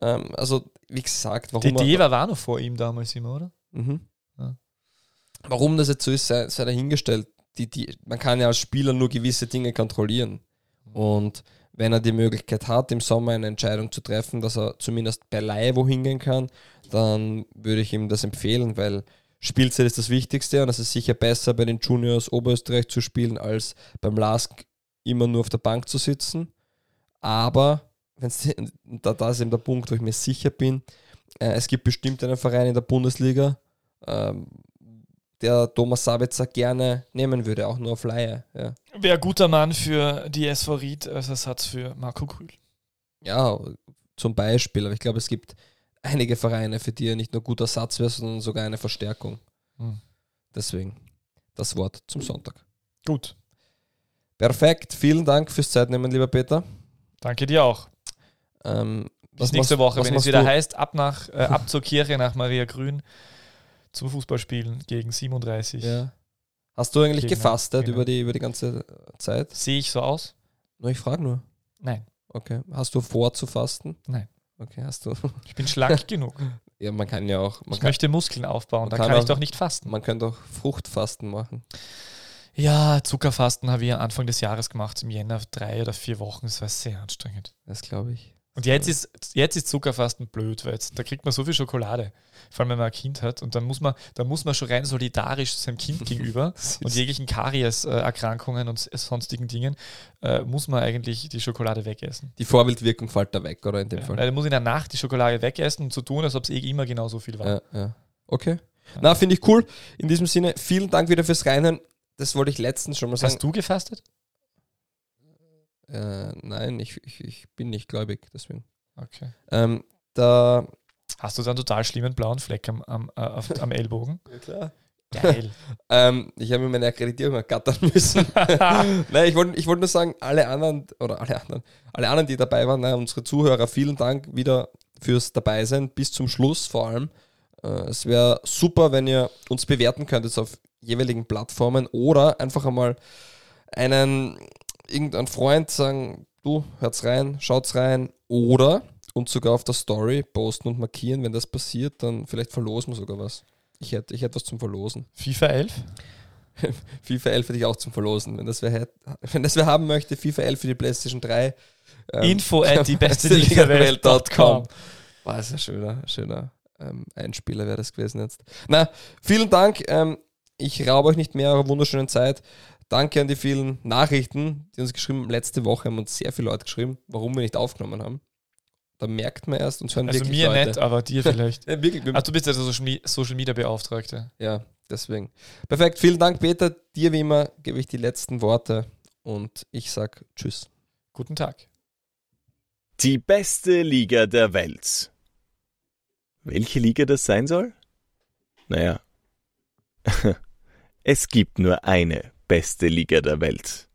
Ähm, also, wie gesagt, warum. Die Deva war noch vor ihm damals immer, oder? Mhm. Warum das jetzt so ist, sei, sei dahingestellt. Die, die, man kann ja als Spieler nur gewisse Dinge kontrollieren. Und wenn er die Möglichkeit hat, im Sommer eine Entscheidung zu treffen, dass er zumindest bei Laie wohin gehen kann, dann würde ich ihm das empfehlen, weil Spielzeit ist das Wichtigste und es ist sicher besser, bei den Juniors Oberösterreich zu spielen, als beim LASK immer nur auf der Bank zu sitzen. Aber, wenn's, da, da ist eben der Punkt, wo ich mir sicher bin, äh, es gibt bestimmt einen Verein in der Bundesliga, ähm, der Thomas Sabitzer gerne nehmen würde, auch nur auf Laie. Ja. Wäre guter Mann für die SV Ried als Ersatz für Marco Krühl. Ja, zum Beispiel. Aber ich glaube, es gibt einige Vereine, für die er nicht nur guter Ersatz wäre, sondern sogar eine Verstärkung. Hm. Deswegen das Wort zum Sonntag. Gut. Perfekt. Vielen Dank fürs Zeitnehmen, lieber Peter. Danke dir auch. Ähm, Bis nächste Woche, wenn es wieder du? heißt, ab, nach, äh, ab zur Kirche nach Maria Grün zum Fußballspielen gegen 37. Ja. Hast du eigentlich gefastet genau. über, die, über die ganze Zeit? Sehe ich so aus? Nur ich frage nur. Nein. Okay. Hast du vor zu fasten? Nein. Okay, hast du. Ich bin schlank genug. Ja, man kann ja auch. ich kann, möchte Muskeln aufbauen, da kann, kann ich doch nicht fasten. Man könnte auch Fruchtfasten machen. Ja, Zuckerfasten habe ich Anfang des Jahres gemacht, im Jänner drei oder vier Wochen. Das war sehr anstrengend. Das glaube ich. Und jetzt ist, jetzt ist Zuckerfasten blöd, weil jetzt, da kriegt man so viel Schokolade, vor allem wenn man ein Kind hat. Und dann muss man, dann muss man schon rein solidarisch seinem Kind gegenüber und jeglichen Karies-Erkrankungen und sonstigen Dingen äh, muss man eigentlich die Schokolade wegessen. Die Vorbildwirkung fällt da weg, oder in dem ja, Fall? Weil muss in der Nacht die Schokolade wegessen und so tun, als ob es eh immer genauso viel war. Ja, ja. Okay. Ja. Na, finde ich cool. In diesem Sinne, vielen Dank wieder fürs Reinhören. Das wollte ich letztens schon mal sagen. Hast du gefastet? Äh, nein, ich, ich, ich, bin nicht gläubig, deswegen. Okay. Ähm, da Hast du dann total schlimmen blauen Fleck am, am, äh, auf, am Ellbogen? ja, klar. Geil. ähm, ich habe mir meine Akkreditierung ergattern müssen. Nein, ich wollte ich wollt nur sagen, alle anderen, oder alle anderen, alle anderen, die dabei waren, nein, unsere Zuhörer, vielen Dank wieder fürs Dabeisein, bis zum Schluss vor allem. Äh, es wäre super, wenn ihr uns bewerten könntet auf jeweiligen Plattformen oder einfach einmal einen irgendein Freund sagen, du, hört's rein, schaut's rein oder und sogar auf der Story posten und markieren, wenn das passiert, dann vielleicht verlosen wir sogar was. Ich hätte, ich hätte was zum Verlosen. FIFA 11? FIFA 11 hätte ich auch zum Verlosen. Wenn das wer, wenn das wer haben möchte, FIFA 11 für die PlayStation 3. Ähm, Info at die beste Liga-Welt.com. War ein schöner, schöner ähm, Einspieler wäre das gewesen jetzt. Na, vielen Dank. Ähm, ich raube euch nicht mehr eure wunderschönen Zeit. Danke an die vielen Nachrichten, die uns geschrieben haben. Letzte Woche haben uns sehr viele Leute geschrieben, warum wir nicht aufgenommen haben. Da merkt man erst, uns hören also wirklich mir Leute. nicht, aber dir vielleicht. ja, wirklich. Ach, du bist ja der Social Media Beauftragte. Ja, deswegen. Perfekt, vielen Dank, Peter. Dir wie immer gebe ich die letzten Worte und ich sag Tschüss. Guten Tag. Die beste Liga der Welt. Welche Liga das sein soll? Naja, es gibt nur eine beste Liga der Welt.